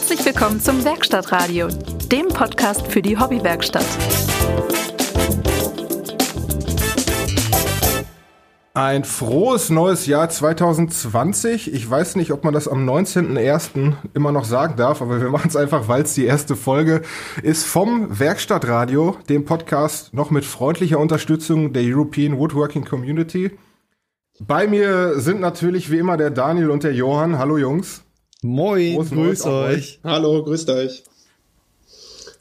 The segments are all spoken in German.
Herzlich willkommen zum Werkstattradio, dem Podcast für die Hobbywerkstatt. Ein frohes neues Jahr 2020. Ich weiß nicht, ob man das am 19.01. immer noch sagen darf, aber wir machen es einfach, weil es die erste Folge ist vom Werkstattradio, dem Podcast noch mit freundlicher Unterstützung der European Woodworking Community. Bei mir sind natürlich wie immer der Daniel und der Johann. Hallo Jungs. Moin, Groß grüß euch. euch. Hallo, grüßt euch.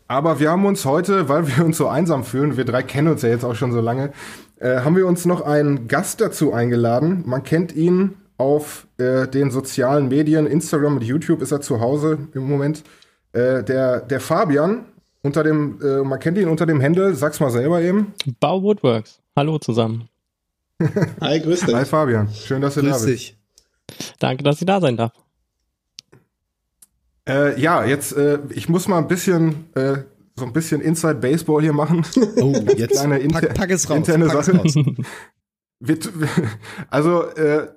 Aber wir haben uns heute, weil wir uns so einsam fühlen, wir drei kennen uns ja jetzt auch schon so lange, äh, haben wir uns noch einen Gast dazu eingeladen. Man kennt ihn auf äh, den sozialen Medien, Instagram und YouTube ist er zu Hause im Moment. Äh, der, der Fabian, unter dem, äh, man kennt ihn unter dem Händel, sag's mal selber eben. Bau Woodworks. Hallo zusammen. Hi, grüß dich. Hi Fabian, schön, dass du grüß da bist. Dich. Danke, dass ich da sein darf. Äh, ja, jetzt, äh, ich muss mal ein bisschen, äh, so ein bisschen Inside Baseball hier machen. Oh, jetzt Eine inter pack, pack, es raus. Interne Sache. Es raus. Wird, also, äh,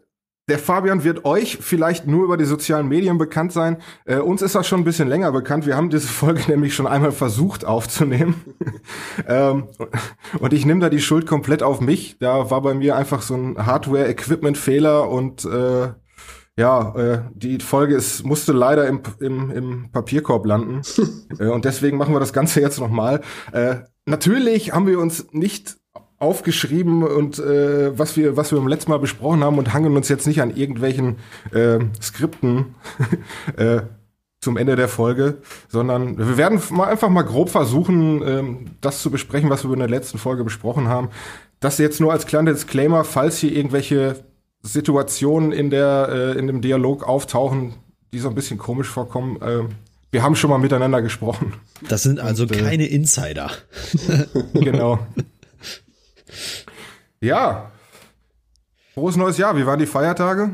der Fabian wird euch vielleicht nur über die sozialen Medien bekannt sein. Äh, uns ist das schon ein bisschen länger bekannt. Wir haben diese Folge nämlich schon einmal versucht aufzunehmen. ähm, und ich nehme da die Schuld komplett auf mich. Da war bei mir einfach so ein Hardware-Equipment-Fehler und äh, ja, äh, die Folge ist, musste leider im, im, im Papierkorb landen. äh, und deswegen machen wir das Ganze jetzt nochmal. Äh, natürlich haben wir uns nicht aufgeschrieben und äh, was wir was wir beim letzten Mal besprochen haben und hangeln uns jetzt nicht an irgendwelchen äh, Skripten äh, zum Ende der Folge, sondern wir werden mal einfach mal grob versuchen, ähm, das zu besprechen, was wir in der letzten Folge besprochen haben. Das jetzt nur als kleiner Disclaimer, falls hier irgendwelche Situationen in der äh, in dem Dialog auftauchen, die so ein bisschen komisch vorkommen. Äh, wir haben schon mal miteinander gesprochen. Das sind also Und, äh, keine Insider. genau. Ja. Frohes neues Jahr. Wie waren die Feiertage?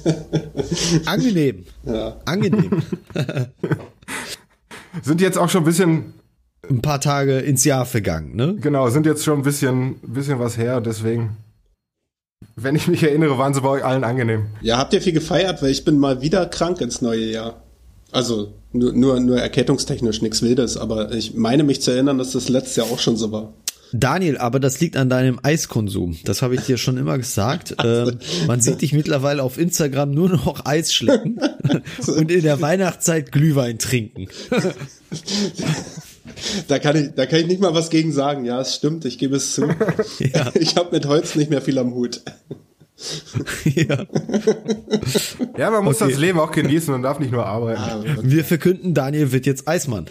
Angenehm. Ja. Angenehm. sind jetzt auch schon ein bisschen ein paar Tage ins Jahr vergangen, ne? Genau, sind jetzt schon ein bisschen, bisschen was her, deswegen wenn ich mich erinnere, waren sie bei euch allen angenehm. Ja, habt ihr viel gefeiert, weil ich bin mal wieder krank ins neue Jahr. Also nur, nur, nur erkältungstechnisch, nichts Wildes, aber ich meine mich zu erinnern, dass das letztes Jahr auch schon so war. Daniel, aber das liegt an deinem Eiskonsum. Das habe ich dir schon immer gesagt. Also. Ähm, man sieht dich mittlerweile auf Instagram nur noch Eis schlecken und in der Weihnachtszeit Glühwein trinken. Da kann ich, da kann ich nicht mal was gegen sagen. Ja, es stimmt, ich gebe es zu. Ja. Ich habe mit Holz nicht mehr viel am Hut. ja. ja, man muss okay. das Leben auch genießen und darf nicht nur arbeiten. Ah, okay. Wir verkünden, Daniel wird jetzt Eismann.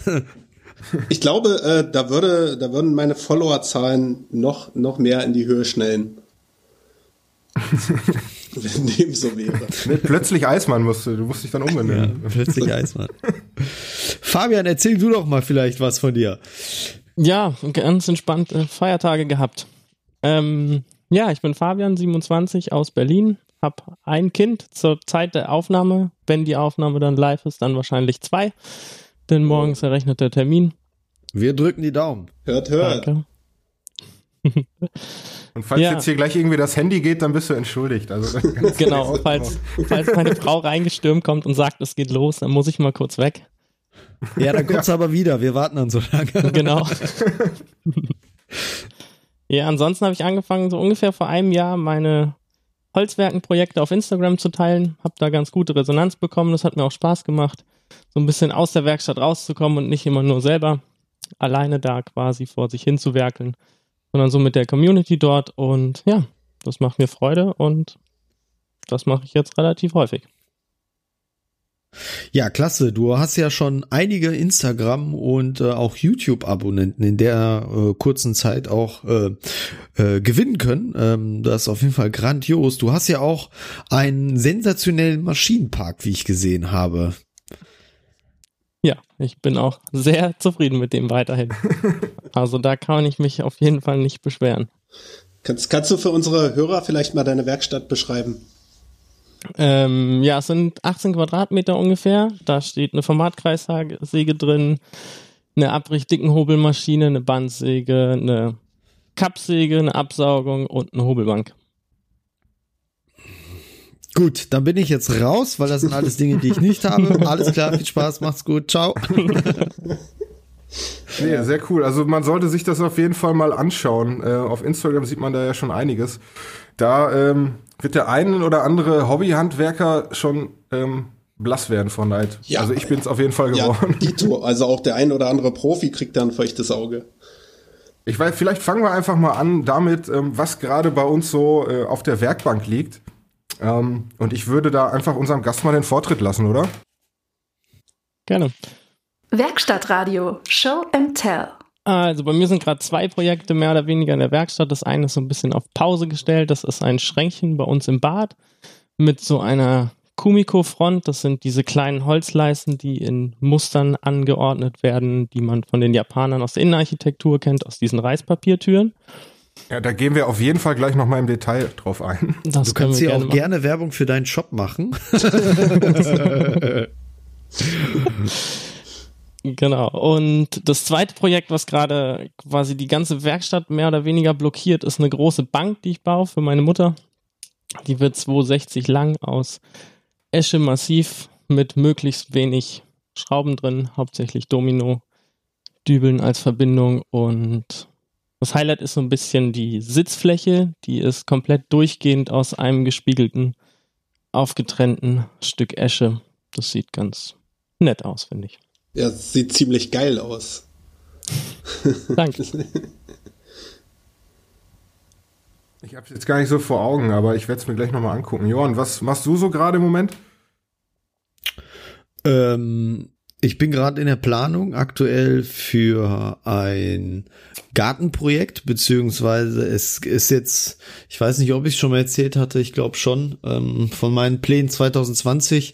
ich glaube, äh, da würde, da würden meine Followerzahlen noch, noch mehr in die Höhe schnellen. Wenn dem so wäre. Plötzlich Eismann musst du, du musst dich dann umbenennen. Ja, plötzlich Eismann. Fabian, erzähl du doch mal vielleicht was von dir. Ja, ganz entspannt äh, Feiertage gehabt. Ähm, ja, ich bin Fabian, 27 aus Berlin, hab ein Kind zur Zeit der Aufnahme. Wenn die Aufnahme dann live ist, dann wahrscheinlich zwei, denn morgens errechnet der Termin. Wir drücken die Daumen. Hört, hört. Danke. Und falls ja. jetzt hier gleich irgendwie das Handy geht, dann bist du entschuldigt. Also, genau, falls, falls meine Frau reingestürmt kommt und sagt, es geht los, dann muss ich mal kurz weg. Ja, dann kommst du ja. aber wieder. Wir warten dann so lange. Genau. ja, ansonsten habe ich angefangen, so ungefähr vor einem Jahr meine Holzwerkenprojekte auf Instagram zu teilen. Habe da ganz gute Resonanz bekommen. Das hat mir auch Spaß gemacht, so ein bisschen aus der Werkstatt rauszukommen und nicht immer nur selber alleine da quasi vor sich hin zu werkeln sondern so mit der Community dort. Und ja, das macht mir Freude und das mache ich jetzt relativ häufig. Ja, klasse. Du hast ja schon einige Instagram und äh, auch YouTube-Abonnenten in der äh, kurzen Zeit auch äh, äh, gewinnen können. Ähm, das ist auf jeden Fall grandios. Du hast ja auch einen sensationellen Maschinenpark, wie ich gesehen habe. Ich bin auch sehr zufrieden mit dem weiterhin. Also da kann ich mich auf jeden Fall nicht beschweren. Kannst, kannst du für unsere Hörer vielleicht mal deine Werkstatt beschreiben? Ähm, ja, es sind 18 Quadratmeter ungefähr. Da steht eine Formatkreissäge drin, eine Abrichtdickenhobelmaschine, eine Bandsäge, eine Kappsäge, eine Absaugung und eine Hobelbank. Gut, dann bin ich jetzt raus, weil das sind alles Dinge, die ich nicht habe. Alles klar, viel Spaß, macht's gut, ciao. Nee, sehr cool. Also man sollte sich das auf jeden Fall mal anschauen. Äh, auf Instagram sieht man da ja schon einiges. Da ähm, wird der einen oder andere Hobbyhandwerker schon ähm, blass werden vor Neid. Ja. also ich bin es auf jeden Fall Ja, geworden. Dito. Also auch der ein oder andere Profi kriegt da ein feuchtes Auge. Ich weiß, vielleicht fangen wir einfach mal an damit, ähm, was gerade bei uns so äh, auf der Werkbank liegt. Ähm, und ich würde da einfach unserem Gast mal den Vortritt lassen, oder? Gerne. Werkstattradio Show and Tell. Also bei mir sind gerade zwei Projekte mehr oder weniger in der Werkstatt. Das eine ist so ein bisschen auf Pause gestellt. Das ist ein Schränkchen bei uns im Bad mit so einer Kumiko-Front. Das sind diese kleinen Holzleisten, die in Mustern angeordnet werden, die man von den Japanern aus der Innenarchitektur kennt, aus diesen Reispapiertüren. Ja, da gehen wir auf jeden Fall gleich noch mal im Detail drauf ein. Das Du können kannst wir ja auch gerne machen. gerne Werbung für deinen Shop machen. Genau. Und das zweite Projekt, was gerade quasi die ganze Werkstatt mehr oder weniger blockiert, ist eine große Bank, die ich baue für meine Mutter. Die wird 260 lang aus Esche massiv mit möglichst wenig Schrauben drin, hauptsächlich Domino, Dübeln als Verbindung und das Highlight ist so ein bisschen die Sitzfläche, die ist komplett durchgehend aus einem gespiegelten, aufgetrennten Stück Esche. Das sieht ganz nett aus, finde ich. Ja, sieht ziemlich geil aus. Danke. Ich habe es jetzt gar nicht so vor Augen, aber ich werde es mir gleich noch mal angucken. Johann, was machst du so gerade im Moment? Ähm, ich bin gerade in der Planung aktuell für ein Gartenprojekt, beziehungsweise es ist jetzt, ich weiß nicht, ob ich es schon mal erzählt hatte, ich glaube schon, ähm, von meinen Plänen 2020.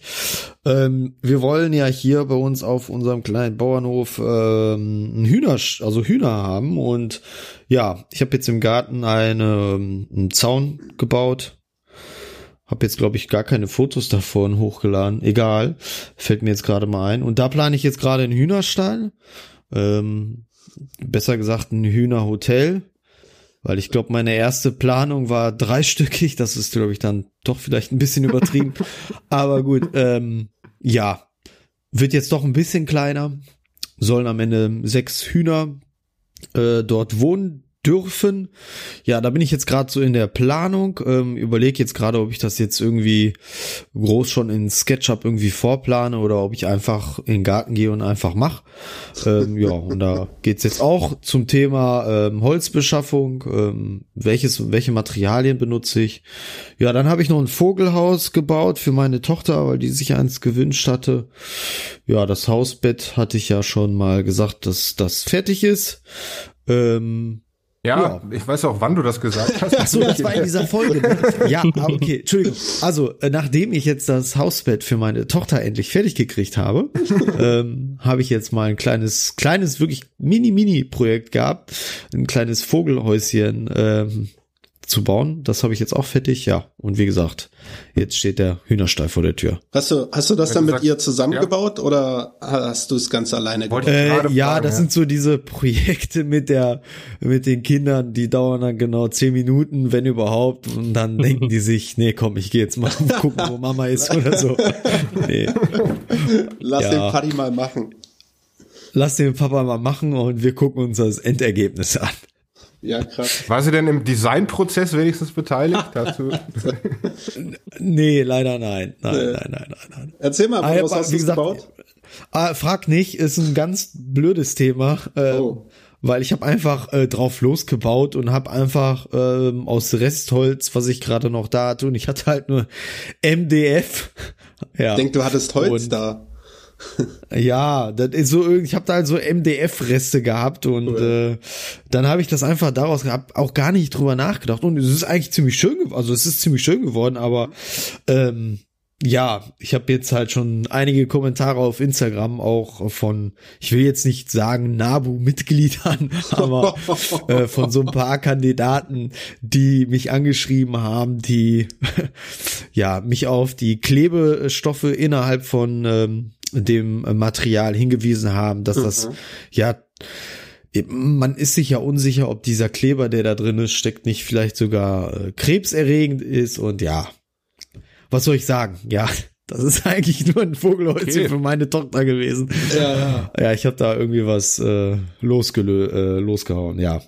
Ähm, wir wollen ja hier bei uns auf unserem kleinen Bauernhof ähm, ein Hühner, also Hühner haben und ja, ich habe jetzt im Garten eine, ähm, einen Zaun gebaut, hab jetzt, glaube ich, gar keine Fotos davon hochgeladen. Egal. Fällt mir jetzt gerade mal ein. Und da plane ich jetzt gerade einen Hühnerstall. Ähm, besser gesagt ein Hühnerhotel. Weil ich glaube, meine erste Planung war dreistöckig. Das ist, glaube ich, dann doch vielleicht ein bisschen übertrieben. Aber gut, ähm, ja. Wird jetzt doch ein bisschen kleiner. Sollen am Ende sechs Hühner äh, dort wohnen dürfen. Ja, da bin ich jetzt gerade so in der Planung. Ähm, Überlege jetzt gerade, ob ich das jetzt irgendwie groß schon in SketchUp irgendwie vorplane oder ob ich einfach in den Garten gehe und einfach mache. Ähm, ja, und da geht's jetzt auch zum Thema ähm, Holzbeschaffung. Ähm, welches, welche Materialien benutze ich? Ja, dann habe ich noch ein Vogelhaus gebaut für meine Tochter, weil die sich eins gewünscht hatte. Ja, das Hausbett hatte ich ja schon mal gesagt, dass das fertig ist. Ähm, Ja, Ja. ich weiß auch, wann du das gesagt hast. Ach so, das war in dieser Folge. Ne? Ja, ah, okay, Entschuldigung. Also, äh, nachdem ich jetzt das Hausbett für meine Tochter endlich fertig gekriegt habe, ähm, habe ich jetzt mal ein kleines, kleines, wirklich mini-mini-Projekt gehabt, ein kleines Vogelhäuschen ähm, zu bauen. Das habe ich jetzt auch fertig, ja. Und wie gesagt, jetzt steht der Hühnerstall vor der Tür. Hast du, hast du das dann mit ihr zusammengebaut oder hast du es ganz alleine gebaut? Äh, ja, fragen, das ja. sind so diese Projekte mit der, mit den Kindern, die dauern dann genau zehn Minuten, wenn überhaupt, und dann denken die sich, nee, komm, ich gehe jetzt mal gucken, wo Mama ist oder so. Nee, Lass ja. den Paddy mal machen. lass den Papa mal machen und wir gucken uns das Endergebnis an. Ja, krass. War sie denn im Designprozess wenigstens beteiligt? Dazu? Nee, leider nein. Nein, Nee. nein, nein, nein, nein. Erzähl mal, Ah, was hast du gesagt, gebaut? Ah, frag nicht, ist ein ganz blödes Thema, ähm, Oh. weil ich habe einfach äh, drauf losgebaut und habe einfach ähm, aus Restholz, was ich gerade noch da hatte, und ich hatte halt nur MDF. Ja, Ich denk, du hattest Holz Und- da. Ja, das ist so ich habe da halt so MDF-Reste gehabt und äh, dann habe ich das einfach daraus gehabt, auch gar nicht drüber nachgedacht. Und es ist eigentlich ziemlich schön, also es ist ziemlich schön geworden, aber ähm, ja, ich habe jetzt halt schon einige Kommentare auf Instagram auch von, ich will jetzt nicht sagen Nabu-Mitgliedern, aber äh, von so ein paar Kandidaten, die mich angeschrieben haben, die ja mich auf die Klebestoffe innerhalb von ähm, dem Material hingewiesen haben, dass das ja man ist sich ja unsicher, ob dieser Kleber, der da drin ist, steckt nicht vielleicht sogar äh, krebserregend ist und ja. was soll ich sagen? Ja, das ist eigentlich nur ein Vogelhäuschen Okay. für meine Tochter gewesen. Ja, ja. Ja, ich habe da irgendwie was äh, losgelö äh, losgehauen, ja.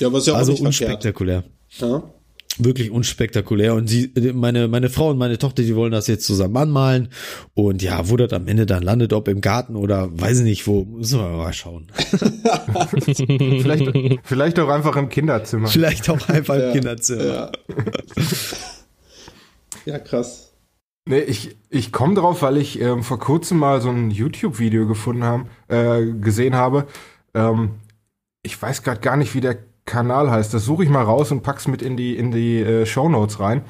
Ja, was ja auch Also nicht verkehrt. unspektakulär. Ja. Wirklich unspektakulär. Und sie, meine, meine Frau und meine Tochter, die wollen das jetzt zusammen anmalen. Und ja, wo das am Ende dann landet, ob im Garten oder weiß ich nicht wo, müssen wir mal schauen. Vielleicht, vielleicht auch einfach im Kinderzimmer. Vielleicht auch einfach im Ja, Kinderzimmer. Ja. ja, krass. Nee, ich, ich komme drauf, weil ich ähm, vor kurzem mal so ein YouTube-Video gefunden haben, äh, gesehen habe. Ähm, ich weiß gerade gar nicht, wie der Kanal heißt. Das suche ich mal raus und pack's mit in die in die äh, Show Notes rein.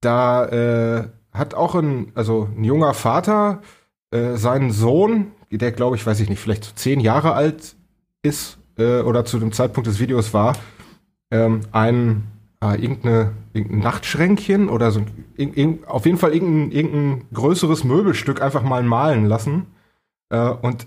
Da äh, hat auch ein also ein junger Vater äh, seinen Sohn, der glaube ich, weiß ich nicht, vielleicht so zehn Jahre alt ist äh, oder zu dem Zeitpunkt des Videos war, ähm, ein äh, irgendeine, irgendein Nachtschränkchen oder so, irg, irg, auf jeden Fall irgendein, irgendein größeres Möbelstück einfach mal malen lassen. Äh, und,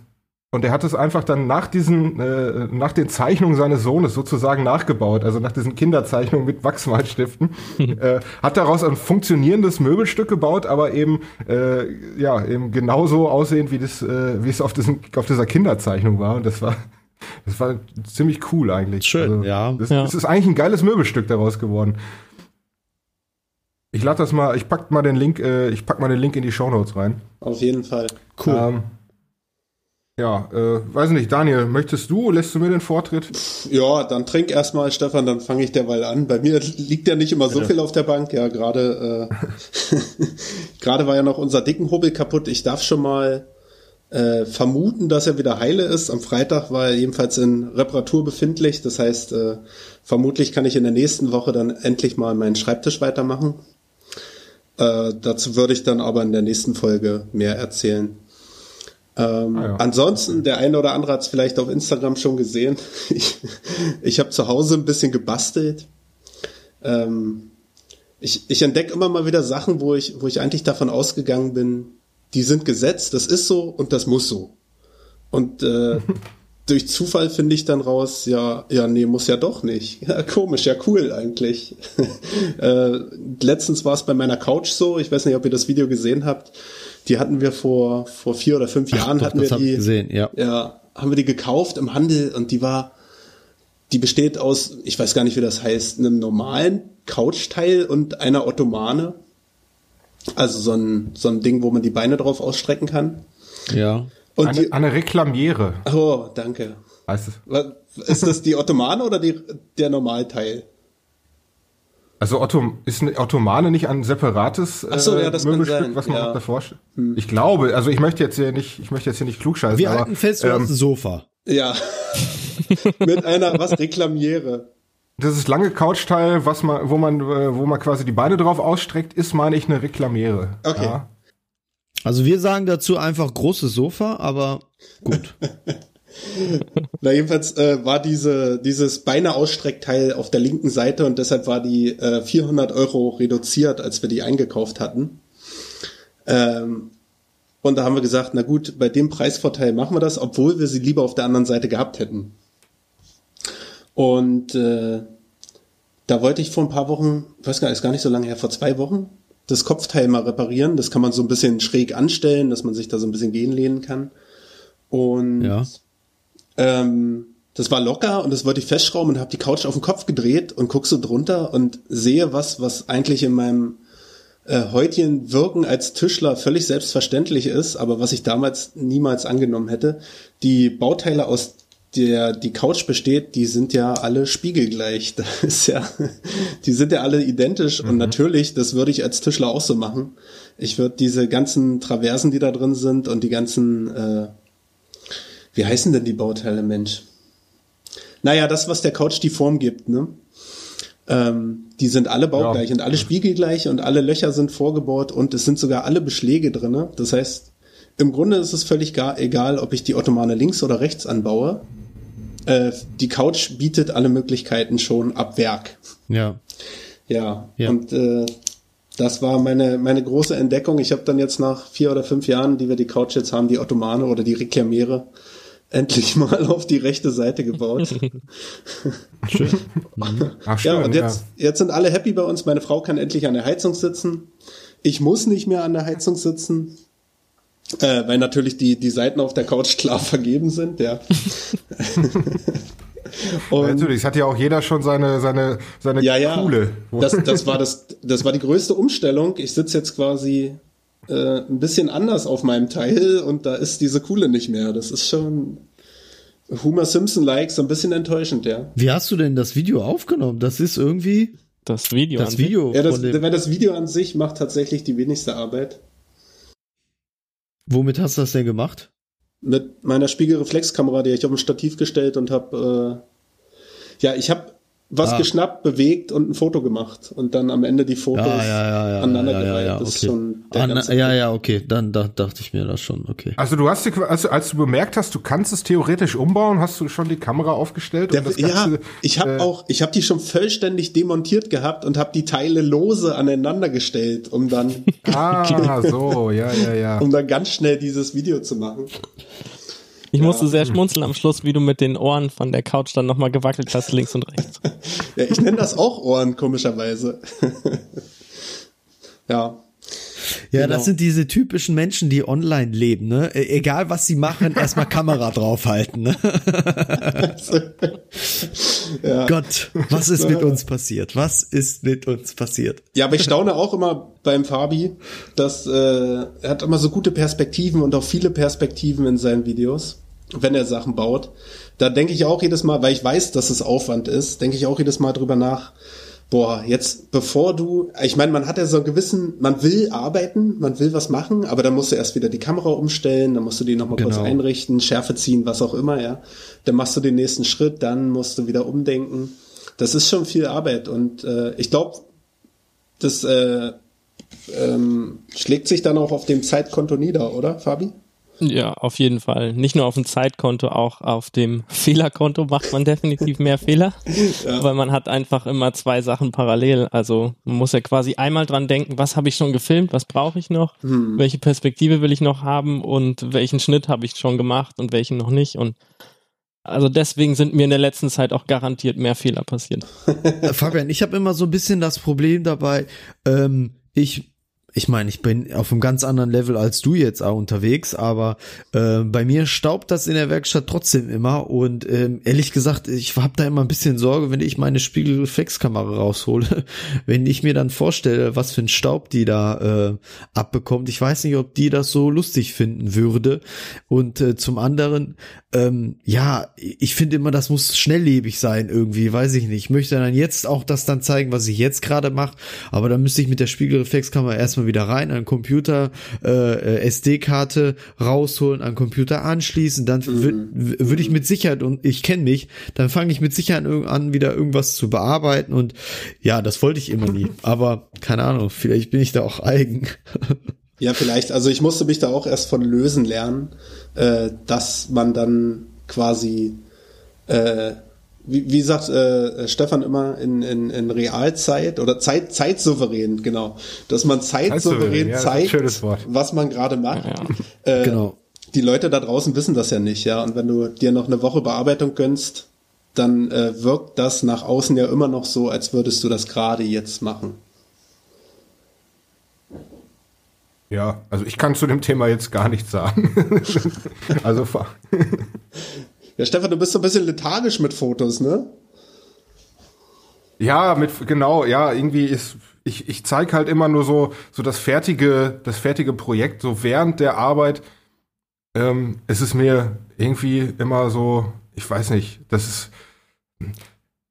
und er hat es einfach dann nach diesen, äh, nach den Zeichnungen seines Sohnes sozusagen nachgebaut, also nach diesen Kinderzeichnungen mit Wachsmalstiften, äh, hat daraus ein funktionierendes Möbelstück gebaut, aber eben, äh, ja, eben genauso aussehend, wie das, äh, wie es auf, diesen, auf dieser Kinderzeichnung war. Und das war, das war ziemlich cool eigentlich. Schön, also, ja. Das, Ja. das ist eigentlich ein geiles Möbelstück daraus geworden. Ich lade das mal, ich pack mal den Link, äh, ich pack mal den Link in die Shownotes rein. Auf jeden Fall. Cool. Ähm, ja, äh, weiß nicht, Daniel, möchtest du, lässt du mir den Vortritt? Ja, dann trink erstmal, Stefan, dann fange ich derweil an. Bei mir liegt ja nicht immer so viel auf der Bank. Ja, gerade äh, gerade war ja noch unser dicken Hubbel kaputt. Ich darf schon mal äh, vermuten, dass er wieder heile ist. Am Freitag war er jedenfalls in Reparatur befindlich. Das heißt, äh, vermutlich kann ich in der nächsten Woche dann endlich mal meinen Schreibtisch weitermachen. Äh, dazu würde ich dann aber in der nächsten Folge mehr erzählen. Ähm, Ah ja. Ansonsten, der eine oder andere hat es vielleicht auf Instagram schon gesehen. Ich, ich habe zu Hause ein bisschen gebastelt. Ähm, ich ich entdecke immer mal wieder Sachen, wo ich, wo ich eigentlich davon ausgegangen bin, die sind gesetzt, das ist so und das muss so. Und äh, durch Zufall finde ich dann raus, ja, ja, nee, muss ja doch nicht. Ja, komisch, ja, cool eigentlich. äh, letztens war es bei meiner Couch so, ich weiß nicht, ob ihr das Video gesehen habt. Die hatten wir vor, vor vier oder fünf Jahren, Doch, hatten wir die, gesehen, ja. ja, haben wir die gekauft im Handel und die war, die besteht aus, ich weiß gar nicht, wie das heißt, einem normalen Couchteil und einer Ottomane. Also so ein, so ein Ding, wo man die Beine drauf ausstrecken kann. Ja. Und Eine, die, eine Reklamiere, oh, danke. heißt es. Was- Ist das die Ottomane oder die, der Normalteil? Also Otto, ist eine Ottomane nicht ein separates äh, so, ja, das kann Möbelstück, sein, was man ja. auch davor st- Ich glaube, also ich möchte jetzt hier nicht, ich möchte jetzt hier nicht klugscheißen, Wir aber halten fest, du ähm, hast ein Sofa. Ja. Mit einer, was, Reklamiere. das ist lange Couchteil, was man, wo man, äh, wo man quasi die Beine drauf ausstreckt, ist, meine ich, eine Reklamiere. Okay. Ja. Also wir sagen dazu einfach großes Sofa, aber gut. Na, jedenfalls äh, war diese, dieses Beine-Ausstreckteil auf der linken Seite und deshalb war die äh, 400 Euro reduziert, als wir die eingekauft hatten. Ähm, und da haben wir gesagt, na gut, bei dem Preisvorteil machen wir das, obwohl wir sie lieber auf der anderen Seite gehabt hätten. Und äh, da wollte ich vor ein paar Wochen, ich weiß gar nicht, ist gar nicht so lange her, vor zwei Wochen, das Kopfteil mal reparieren. Das kann man so ein bisschen schräg anstellen, dass man sich da so ein bisschen gehen lehnen kann. Und Ja. Ähm, das war locker und das wollte ich festschrauben und habe die Couch auf den Kopf gedreht und guck so drunter und sehe was, was eigentlich in meinem äh, heutigen Wirken als Tischler völlig selbstverständlich ist, aber was ich damals niemals angenommen hätte. Die Bauteile aus der die Couch besteht, die sind ja alle spiegelgleich. Das ist ja, die sind ja alle identisch und natürlich, das würde ich als Tischler auch so machen. Ich würde diese ganzen Traversen, die da drin sind und die ganzen äh, wie heißen denn die Bauteile, Mensch? Naja, das, was der Couch die Form gibt, ne? Ähm, die sind alle baugleich Ja. und alle spiegelgleich und alle Löcher sind vorgebohrt und es sind sogar alle Beschläge drinne. Das heißt, im Grunde ist es völlig gar, egal, ob ich die Ottomane links oder rechts anbaue. Äh, die Couch bietet alle Möglichkeiten schon ab Werk. Ja. Ja, Ja. und äh, das war meine, meine große Entdeckung. Ich habe dann jetzt nach vier oder fünf Jahren, die wir die Couch jetzt haben, die Ottomane oder die Reklamiere, endlich mal auf die rechte Seite gebaut. Ach, schön, ja, und jetzt, jetzt sind alle happy bei uns. Meine Frau kann endlich an der Heizung sitzen. Ich muss nicht mehr an der Heizung sitzen, äh, weil natürlich die, die Seiten auf der Couch klar vergeben sind, ja. Und Natürlich, es hat ja auch jeder schon seine, seine, seine ja, ja. Kuhle. Das, das, war das, das war die größte Umstellung. Ich sitze jetzt quasi äh, ein bisschen anders auf meinem Teil und da ist diese Kuhle nicht mehr. Das ist schon Homer Simpson-like, so ein bisschen enttäuschend, ja. Wie hast du denn das Video aufgenommen? Das ist irgendwie das Video. Das Video. Ja, das, weil das Video an sich macht tatsächlich die wenigste Arbeit. Womit hast du das denn gemacht? Mit meiner Spiegelreflexkamera, die ich auf ein Stativ gestellt und habe, äh, ja, ich habe was ah. geschnappt, bewegt und ein Foto gemacht und dann am Ende die Fotos ja, ja, ja, aneinandergereiht. Ja, ja, ja, okay, dann da, dachte ich mir das schon, okay. Also du hast die, also als du bemerkt hast, du kannst es theoretisch umbauen, hast du schon die Kamera aufgestellt? Der, Ganze, ja, ich habe äh, auch, ich habe die schon vollständig demontiert gehabt und habe die Teile lose aneinander gestellt, um dann ah so, ja, ja, ja, um dann ganz schnell dieses Video zu machen. Ich ja. musste sehr schmunzeln am Schluss, wie du mit den Ohren von der Couch dann nochmal gewackelt hast, links und rechts. ja, ich nenne das auch Ohren, komischerweise. ja. Ja, genau. das sind diese typischen Menschen, die online leben, ne? E egal was sie machen, erstmal Kamera draufhalten, ne? ja. Gott, was ist mit uns passiert? Was ist mit uns passiert? Ja, aber ich staune auch immer beim Fabi, dass äh, er hat immer so gute Perspektiven und auch viele Perspektiven in seinen Videos wenn er Sachen baut. Da denke ich auch jedes Mal, weil ich weiß, dass es Aufwand ist, denke ich auch jedes Mal drüber nach, boah, jetzt bevor du, ich meine, man hat ja so einen gewissen, man will arbeiten, man will was machen, aber dann musst du erst wieder die Kamera umstellen, dann musst du die nochmal genau. kurz einrichten, Schärfe ziehen, was auch immer, ja. Dann machst du den nächsten Schritt, dann musst du wieder umdenken. Das ist schon viel Arbeit und äh, ich glaube, das äh, ähm, schlägt sich dann auch auf dem Zeitkonto nieder, oder, Fabi? Ja, auf jeden Fall. Nicht nur auf dem Zeitkonto, auch auf dem Fehlerkonto macht man definitiv mehr Fehler, ja. weil man hat einfach immer zwei Sachen parallel. Also man muss ja quasi einmal dran denken, was habe ich schon gefilmt, was brauche ich noch, hm. welche Perspektive will ich noch haben und welchen Schnitt habe ich schon gemacht und welchen noch nicht. Und also deswegen sind mir in der letzten Zeit auch garantiert mehr Fehler passiert. Fabian, ich habe immer so ein bisschen das Problem dabei, ähm, ich ich meine, ich bin auf einem ganz anderen Level als du jetzt auch unterwegs, aber äh, bei mir staubt das in der Werkstatt trotzdem immer und ähm, ehrlich gesagt, ich habe da immer ein bisschen Sorge, wenn ich meine Spiegelreflexkamera raushole, wenn ich mir dann vorstelle, was für ein Staub die da äh, abbekommt. Ich weiß nicht, ob die das so lustig finden würde und äh, zum anderen, ähm, ja, ich finde immer, das muss schnelllebig sein irgendwie, weiß ich nicht. Ich möchte dann jetzt auch das dann zeigen, was ich jetzt gerade mache, aber dann müsste ich mit der Spiegelreflexkamera erstmal erstmal wieder rein, an Computer, äh, SD-Karte rausholen, an Computer anschließen, dann mhm. würde ich mit Sicherheit, und ich kenne mich, dann fange ich mit Sicherheit an, wieder irgendwas zu bearbeiten und ja, das wollte ich immer nie. Aber keine Ahnung, vielleicht bin ich da auch eigen. Ja, vielleicht. Also ich musste mich da auch erst von lösen lernen, äh, dass man dann quasi äh, wie, wie sagt äh, Stefan immer in, in, in Realzeit oder Zeit, zeitsouverän, genau, dass man zeitsouverän ja, zeigt, was man gerade macht. Ja, ja. Äh, genau. Die Leute da draußen wissen das ja nicht, ja. Und wenn du dir noch eine Woche Bearbeitung gönnst, dann äh, wirkt das nach außen ja immer noch so, als würdest du das gerade jetzt machen. Ja, also ich kann zu dem Thema jetzt gar nichts sagen. also Ja, Stefan, du bist so ein bisschen lethargisch mit Fotos, ne? Ja, mit genau, ja, irgendwie ist ich ich zeige halt immer nur so so das fertige das fertige Projekt so während der Arbeit. Ähm, es ist mir irgendwie immer so, ich weiß nicht, das ist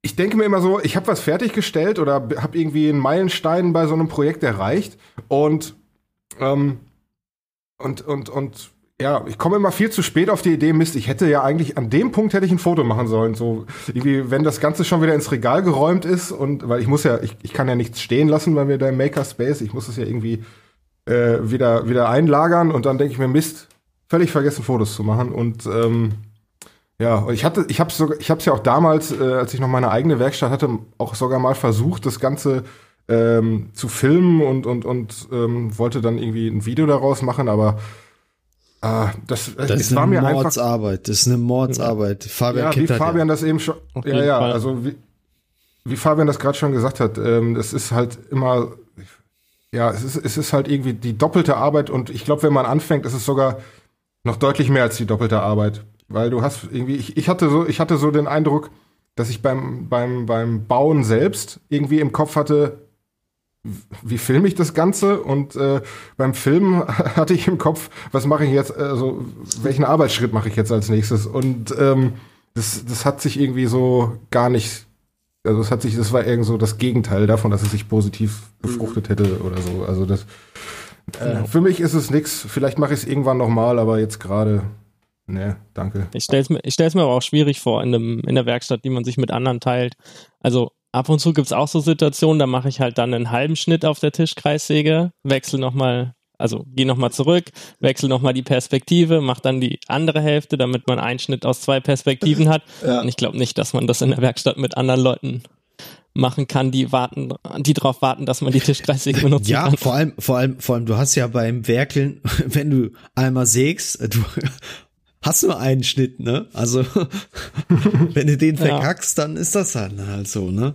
ich denke mir immer so, ich habe was fertiggestellt oder habe irgendwie einen Meilenstein bei so einem Projekt erreicht und ähm, und und und ja, ich komme immer viel zu spät auf die Idee, Mist, ich hätte ja eigentlich, an dem Punkt hätte ich ein Foto machen sollen. So, irgendwie, wenn das Ganze schon wieder ins Regal geräumt ist und, weil ich muss ja, ich, ich kann ja nichts stehen lassen bei mir da im Makerspace, ich muss es ja irgendwie äh, wieder, wieder einlagern und dann denke ich mir, Mist, völlig vergessen, Fotos zu machen. Und ähm, ja, ich hatte, ich habe sogar, ich habe es ja auch damals, äh, als ich noch meine eigene Werkstatt hatte, auch sogar mal versucht, das Ganze ähm, zu filmen und und und ähm, wollte dann irgendwie ein Video daraus machen, aber Ah, das, das ist war eine Mordsarbeit. Das ist eine Mordsarbeit. Fabian ja, wie Fabian ja. das eben schon. Ja, ja. Fall. Also wie, wie Fabian das gerade schon gesagt hat, ähm, das ist halt immer. ja, es ist, es ist halt irgendwie die doppelte Arbeit und ich glaube, wenn man anfängt, ist es sogar noch deutlich mehr als die doppelte Arbeit. Weil du hast irgendwie, ich, ich hatte so, ich hatte so den Eindruck, dass ich beim, beim, beim Bauen selbst irgendwie im Kopf hatte, wie filme ich das Ganze? Und äh, beim Filmen hatte ich im Kopf, was mache ich jetzt, also welchen Arbeitsschritt mache ich jetzt als nächstes? Und ähm, das, das hat sich irgendwie so gar nicht, also es hat sich, das war irgend so das Gegenteil davon, dass es sich positiv befruchtet hätte oder so. Also das äh, für mich ist es nix. Vielleicht mache ich es irgendwann nochmal, aber jetzt gerade, ne, danke. Ich stelle es mir, ich stell's mir aber auch schwierig vor in, dem, in der Werkstatt, die man sich mit anderen teilt. Also ab und zu gibt's auch so Situationen, da mache ich halt dann einen halben Schnitt auf der Tischkreissäge, wechsle nochmal, also gehe nochmal zurück, wechsle nochmal die Perspektive, mache dann die andere Hälfte, damit man einen Schnitt aus zwei Perspektiven hat. Ja. Und ich glaube nicht, dass man das in der Werkstatt mit anderen Leuten machen kann, die warten, die darauf warten, dass man die Tischkreissäge benutzen Ja, kann. vor allem, vor allem, vor allem, du hast ja beim Werkeln, wenn du einmal sägst, du hast nur einen Schnitt, ne? Also, wenn du den Ja. verkackst, dann ist das halt, halt so, ne?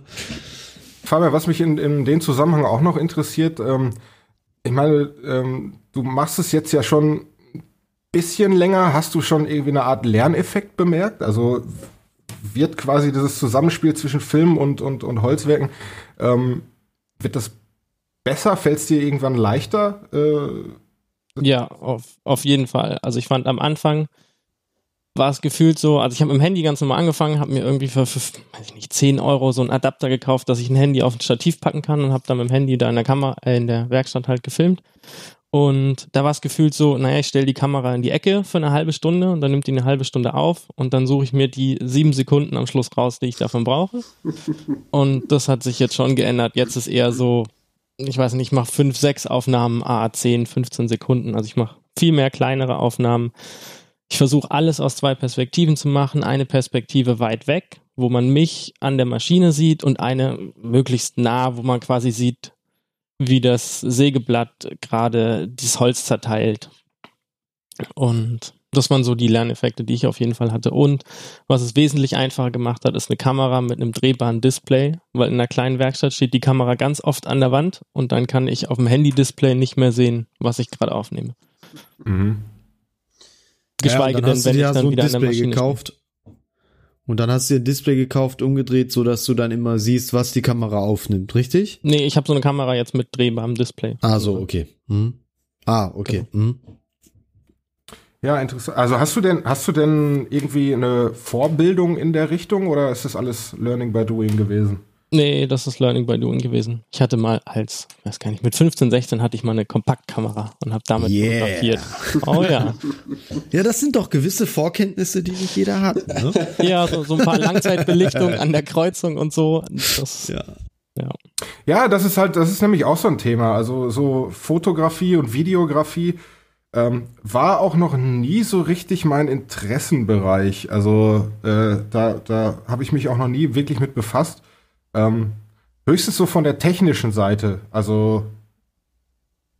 Fabian, was mich in, in dem Zusammenhang auch noch interessiert, ähm, ich meine, ähm, du machst es jetzt ja schon ein bisschen länger. Hast du schon irgendwie eine Art Lerneffekt bemerkt? Also wird quasi dieses Zusammenspiel zwischen Film und, und, und Holzwerken, ähm, wird das besser? Fällt es dir irgendwann leichter? Äh, Ja, auf, auf jeden Fall. Also ich fand am Anfang war es gefühlt so, also ich habe mit dem Handy ganz normal angefangen, habe mir irgendwie für, für, weiß ich nicht, 10 Euro so einen Adapter gekauft, dass ich ein Handy auf ein Stativ packen kann und habe dann mit dem Handy da in der Kamera, äh, in der Werkstatt halt gefilmt. Und da war es gefühlt so, naja, ich stelle die Kamera in die Ecke für eine halbe Stunde und dann nimmt die eine halbe Stunde auf und dann suche ich mir die sieben Sekunden am Schluss raus, die ich davon brauche. Und das hat sich jetzt schon geändert. Jetzt ist eher so, ich weiß nicht, ich mache fünf, sechs Aufnahmen, a 10, 15 Sekunden. Also ich mache viel mehr kleinere Aufnahmen. Ich versuche alles aus zwei Perspektiven zu machen. Eine Perspektive weit weg, wo man mich an der Maschine sieht und eine möglichst nah, wo man quasi sieht, wie das Sägeblatt gerade dieses Holz zerteilt. Und das waren so die Lerneffekte, die ich auf jeden Fall hatte. Und was es wesentlich einfacher gemacht hat, ist eine Kamera mit einem drehbaren Display, weil in einer kleinen Werkstatt steht die Kamera ganz oft an der Wand und dann kann ich auf dem Handy-Display nicht mehr sehen, was ich gerade aufnehme. mhm. Geschweige ja, denn, hast du wenn dir ich ja dann so ein wieder an der Display Maschine gekauft. Und dann hast du dir ein Display gekauft, umgedreht, so dass du dann immer siehst, was die Kamera aufnimmt, richtig? Nee, ich habe so eine Kamera jetzt mit drehbarem Display. Ah, so, okay. Hm. Ah, okay. Hm. Ja, interessant. Also hast du denn, hast du denn irgendwie eine Vorbildung in der Richtung oder ist das alles Learning by Doing gewesen? Nee, das ist Learning by Doing gewesen. Ich hatte mal als, weiß gar nicht, mit 15, 16 hatte ich mal eine Kompaktkamera und habe damit Yeah. fotografiert. Oh ja. Ja, das sind doch gewisse Vorkenntnisse, die nicht jeder hat. Ne? Ja, so, so ein paar Langzeitbelichtungen an der Kreuzung und so. Das, ja. ja. Ja, das ist halt, das ist nämlich auch so ein Thema. Also so Fotografie und Videografie ähm, war auch noch nie so richtig mein Interessenbereich. Also äh, da, da habe ich mich auch noch nie wirklich mit befasst. Ähm, höchstens so von der technischen Seite. Also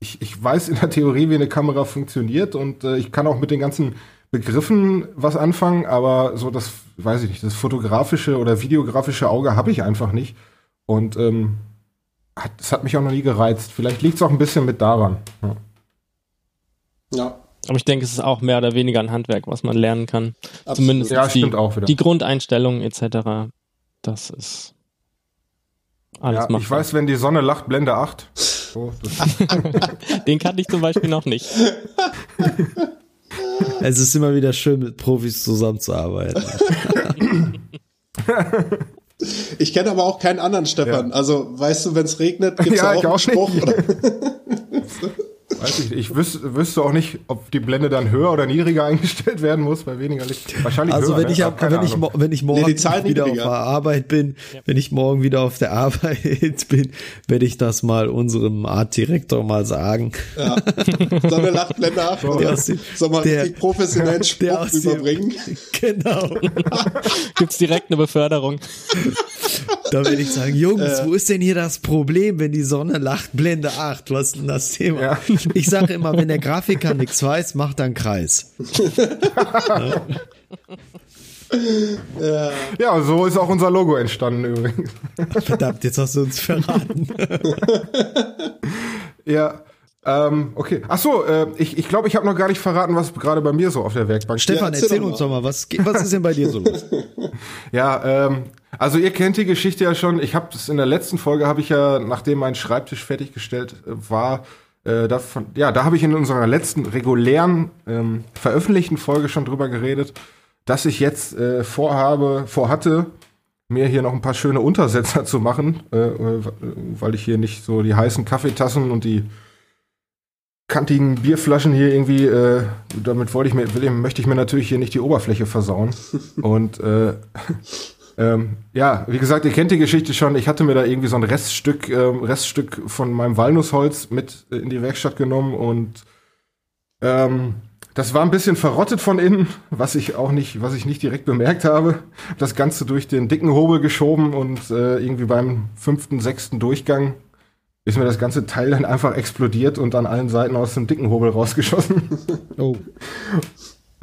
ich, ich weiß in der Theorie, wie eine Kamera funktioniert und äh, ich kann auch mit den ganzen Begriffen was anfangen, aber so das, weiß ich nicht, das fotografische oder videografische Auge habe ich einfach nicht. Und ähm, hat, das hat mich auch noch nie gereizt. Vielleicht liegt es auch ein bisschen mit daran. Ja. Ja, Aber ich denke, es ist auch mehr oder weniger ein Handwerk, was man lernen kann. absolut. Zumindest Ja, die, die Grundeinstellung etc. Das ist alles Ja, ich weiß, wenn die Sonne lacht, Blende 8. So, Den kannte ich zum Beispiel noch nicht. Es ist immer wieder schön, mit Profis zusammenzuarbeiten. Ich kenne aber auch keinen anderen Stefan. Also, weißt du, wenn es regnet, gibt's Ja, ja, ich auch auch einen Spruch. nicht. Weiß ich, ich wüs wüsste auch nicht, ob die Blende dann höher oder niedriger eingestellt werden muss bei weniger Licht. Wahrscheinlich Also höher. wenn ne? ich, Hab ab, wenn, ich, wenn ich morgen Nee, wieder auf niedriger. der Arbeit bin, wenn ich morgen wieder auf der Arbeit bin, werde ich das mal unserem Artdirektor mal sagen. Ja. Sonne lacht, Blende ab. Der Oder? aus dem- Soll man der- richtig professionellen der Spruch aus dem- überbringen? Genau. Gibt's direkt eine Beförderung. Da werde ich sagen, Jungs, Äh. wo ist denn hier das Problem, wenn die Sonne lacht, Blende 8? Was ist denn das Thema? Ja. Ich sage immer, wenn der Grafiker nichts weiß, macht er einen Kreis. Ja. Ja, so ist auch unser Logo entstanden übrigens. Verdammt, jetzt hast du uns verraten. Ja. Ähm, okay. Ach so, äh, ich ich, glaube, ich habe noch gar nicht verraten, was gerade bei mir so auf der Werkbank Stefan, Ja, erzähl erzähl uns doch mal, was, was ist denn bei dir so los? Ja, ähm, also ihr kennt die Geschichte ja schon. Ich habe das in der letzten Folge habe ich ja, nachdem mein Schreibtisch fertiggestellt äh, war, äh, davon, ja, da habe ich in unserer letzten regulären ähm, veröffentlichten Folge schon drüber geredet, dass ich jetzt äh, vorhabe, vorhatte, mir hier noch ein paar schöne Untersetzer zu machen, äh, äh, weil ich hier nicht so die heißen Kaffeetassen und die kantigen Bierflaschen hier irgendwie, äh, damit wollte ich mir, will, möchte ich mir natürlich hier nicht die Oberfläche versauen. Und äh, ähm, ja, wie gesagt, ihr kennt die Geschichte schon. Ich hatte mir da irgendwie so ein Reststück, ähm, Reststück von meinem Walnussholz mit in die Werkstatt genommen und ähm, das war ein bisschen verrottet von innen, was ich auch nicht, was ich nicht direkt bemerkt habe. Hab Das Ganze durch den dicken Hobel geschoben und äh, irgendwie beim fünften, sechsten Durchgang ist mir das ganze Teil dann einfach explodiert und an allen Seiten aus dem dicken Hobel rausgeschossen. Oh.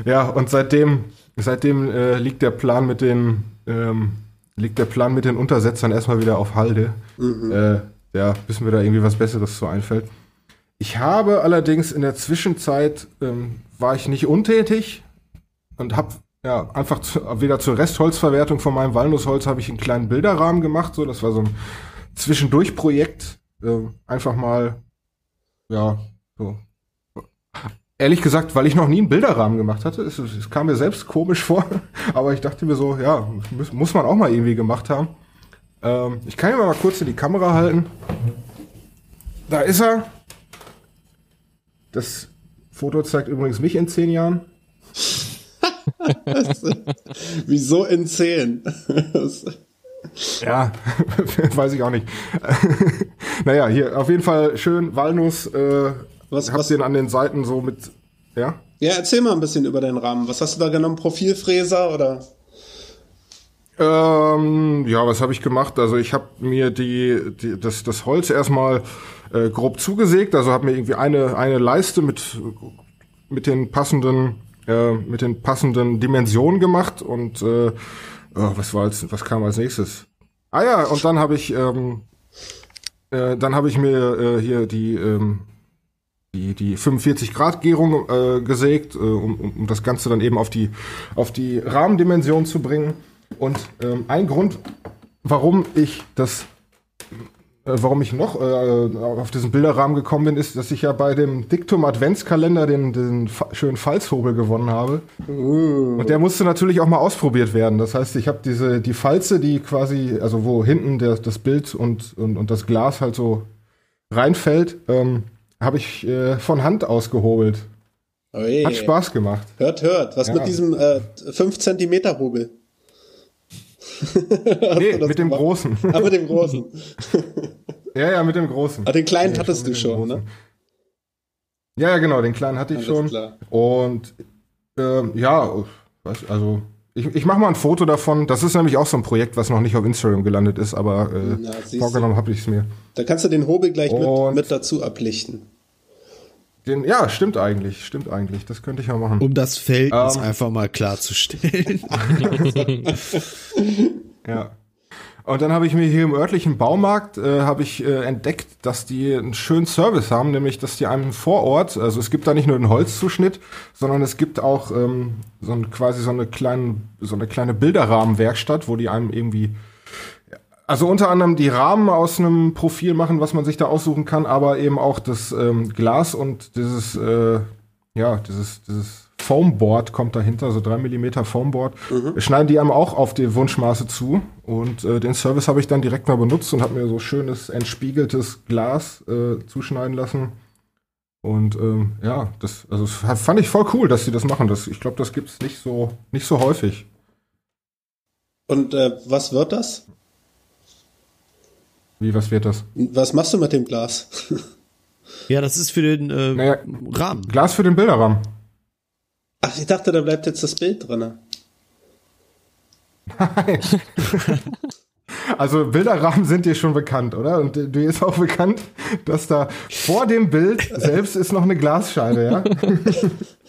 Ja, und seitdem, seitdem äh, liegt der Plan mit den, ähm, liegt der Plan mit den Untersetzern erstmal wieder auf Halde. Äh, ja, bis mir da irgendwie was Besseres zu einfällt. Ich habe allerdings in der Zwischenzeit ähm, war ich nicht untätig und habe ja einfach zu, wieder zur Restholzverwertung von meinem Walnussholz habe ich einen kleinen Bilderrahmen gemacht. So, das war so ein Zwischendurchprojekt. Äh, einfach mal, ja, so Ehrlich gesagt, weil ich noch nie einen Bilderrahmen gemacht hatte, es, es kam mir selbst komisch vor, aber ich dachte mir so, ja, muss, muss man auch mal irgendwie gemacht haben. Ähm, ich kann ihn mal kurz in die Kamera halten. Da ist er. Das Foto zeigt übrigens mich in zehn Jahren. Wieso in zehn? Ja, weiß ich auch nicht. naja, hier auf jeden Fall schön Walnuss. Äh, Was- hab was- den an den Seiten so mit, ja. ja, erzähl mal ein bisschen über deinen Rahmen. Was hast du da genommen? Profilfräser oder? Ähm, ja, was habe ich gemacht? Also ich habe mir die, die das, das Holz erstmal äh, grob zugesägt. Also habe mir irgendwie eine eine Leiste mit mit den passenden äh, mit den passenden Dimensionen gemacht und äh, oh, was war als was kam als nächstes? Ah ja, und dann habe ich ähm, äh, dann habe ich mir äh, hier die ähm, die, die 45 Grad Gärung äh, gesägt, äh, um, um, das Ganze dann eben auf die, auf die Rahmendimension zu bringen. Und ähm, ein Grund, warum ich das, warum ich noch äh, auf diesen Bilderrahmen gekommen bin, ist, dass ich ja bei dem Diktum Adventskalender den, den schönen Falzhobel gewonnen habe. Und der musste natürlich auch mal ausprobiert werden. Das heißt, ich habe diese die Falze, die quasi, also wo hinten der, das Bild und, und, und das Glas halt so reinfällt, ähm, habe ich äh, von Hand ausgehobelt. Oje. Hat Spaß gemacht. Hört, hört. Was Ja. mit diesem äh, 5 Zentimeter Hobel? Nee, mit dem gemacht? großen. Ah, mit dem großen. ja, ja, mit dem großen. Ah, den kleinen Ja, hattest du dem schon, ne? Ja, ja, genau, den kleinen hatte ich Alles schon. klar. Und ähm, ja, was, also ich, ich mache mal ein Foto davon. Das ist nämlich auch so ein Projekt, was noch nicht auf Instagram gelandet ist, aber äh, Na, vorgenommen habe ich es mir. Da kannst du den Hobel gleich mit, mit dazu ablichten. Den, ja, stimmt eigentlich, stimmt eigentlich. Das könnte ich ja machen. Um das Verhältnis Ähm. einfach mal klarzustellen. Ja. Und dann habe ich mir hier im örtlichen Baumarkt äh, habe ich äh, entdeckt, dass die einen schönen Service haben, nämlich dass die einem vor Ort, also es gibt da nicht nur den Holzzuschnitt, sondern es gibt auch ähm, so ein, quasi so eine kleine so eine kleine Bilderrahmenwerkstatt, wo die einem irgendwie also unter anderem die Rahmen aus einem Profil machen, was man sich da aussuchen kann, aber eben auch das ähm, Glas und dieses äh, ja dieses dieses Foamboard kommt dahinter, so 3 mm Foamboard. Schneiden die einem auch auf die Wunschmaße zu. Und äh, den Service habe ich dann direkt mal benutzt und habe mir so schönes entspiegeltes Glas äh, zuschneiden lassen. Und ähm, ja, das, also das fand ich voll cool, dass sie das machen. Das, ich glaube, das gibt's nicht so, nicht so häufig. Und äh, was wird das? Wie, was wird das? Was machst du mit dem Glas? ja, das ist für den äh, Naja, Rahmen. Glas für den Bilderrahmen. Ach, ich dachte, da bleibt jetzt das Bild drinne. Also Bilderrahmen sind dir schon bekannt, oder? Und dir ist auch bekannt, dass da vor dem Bild selbst ist noch eine Glasscheibe, ja?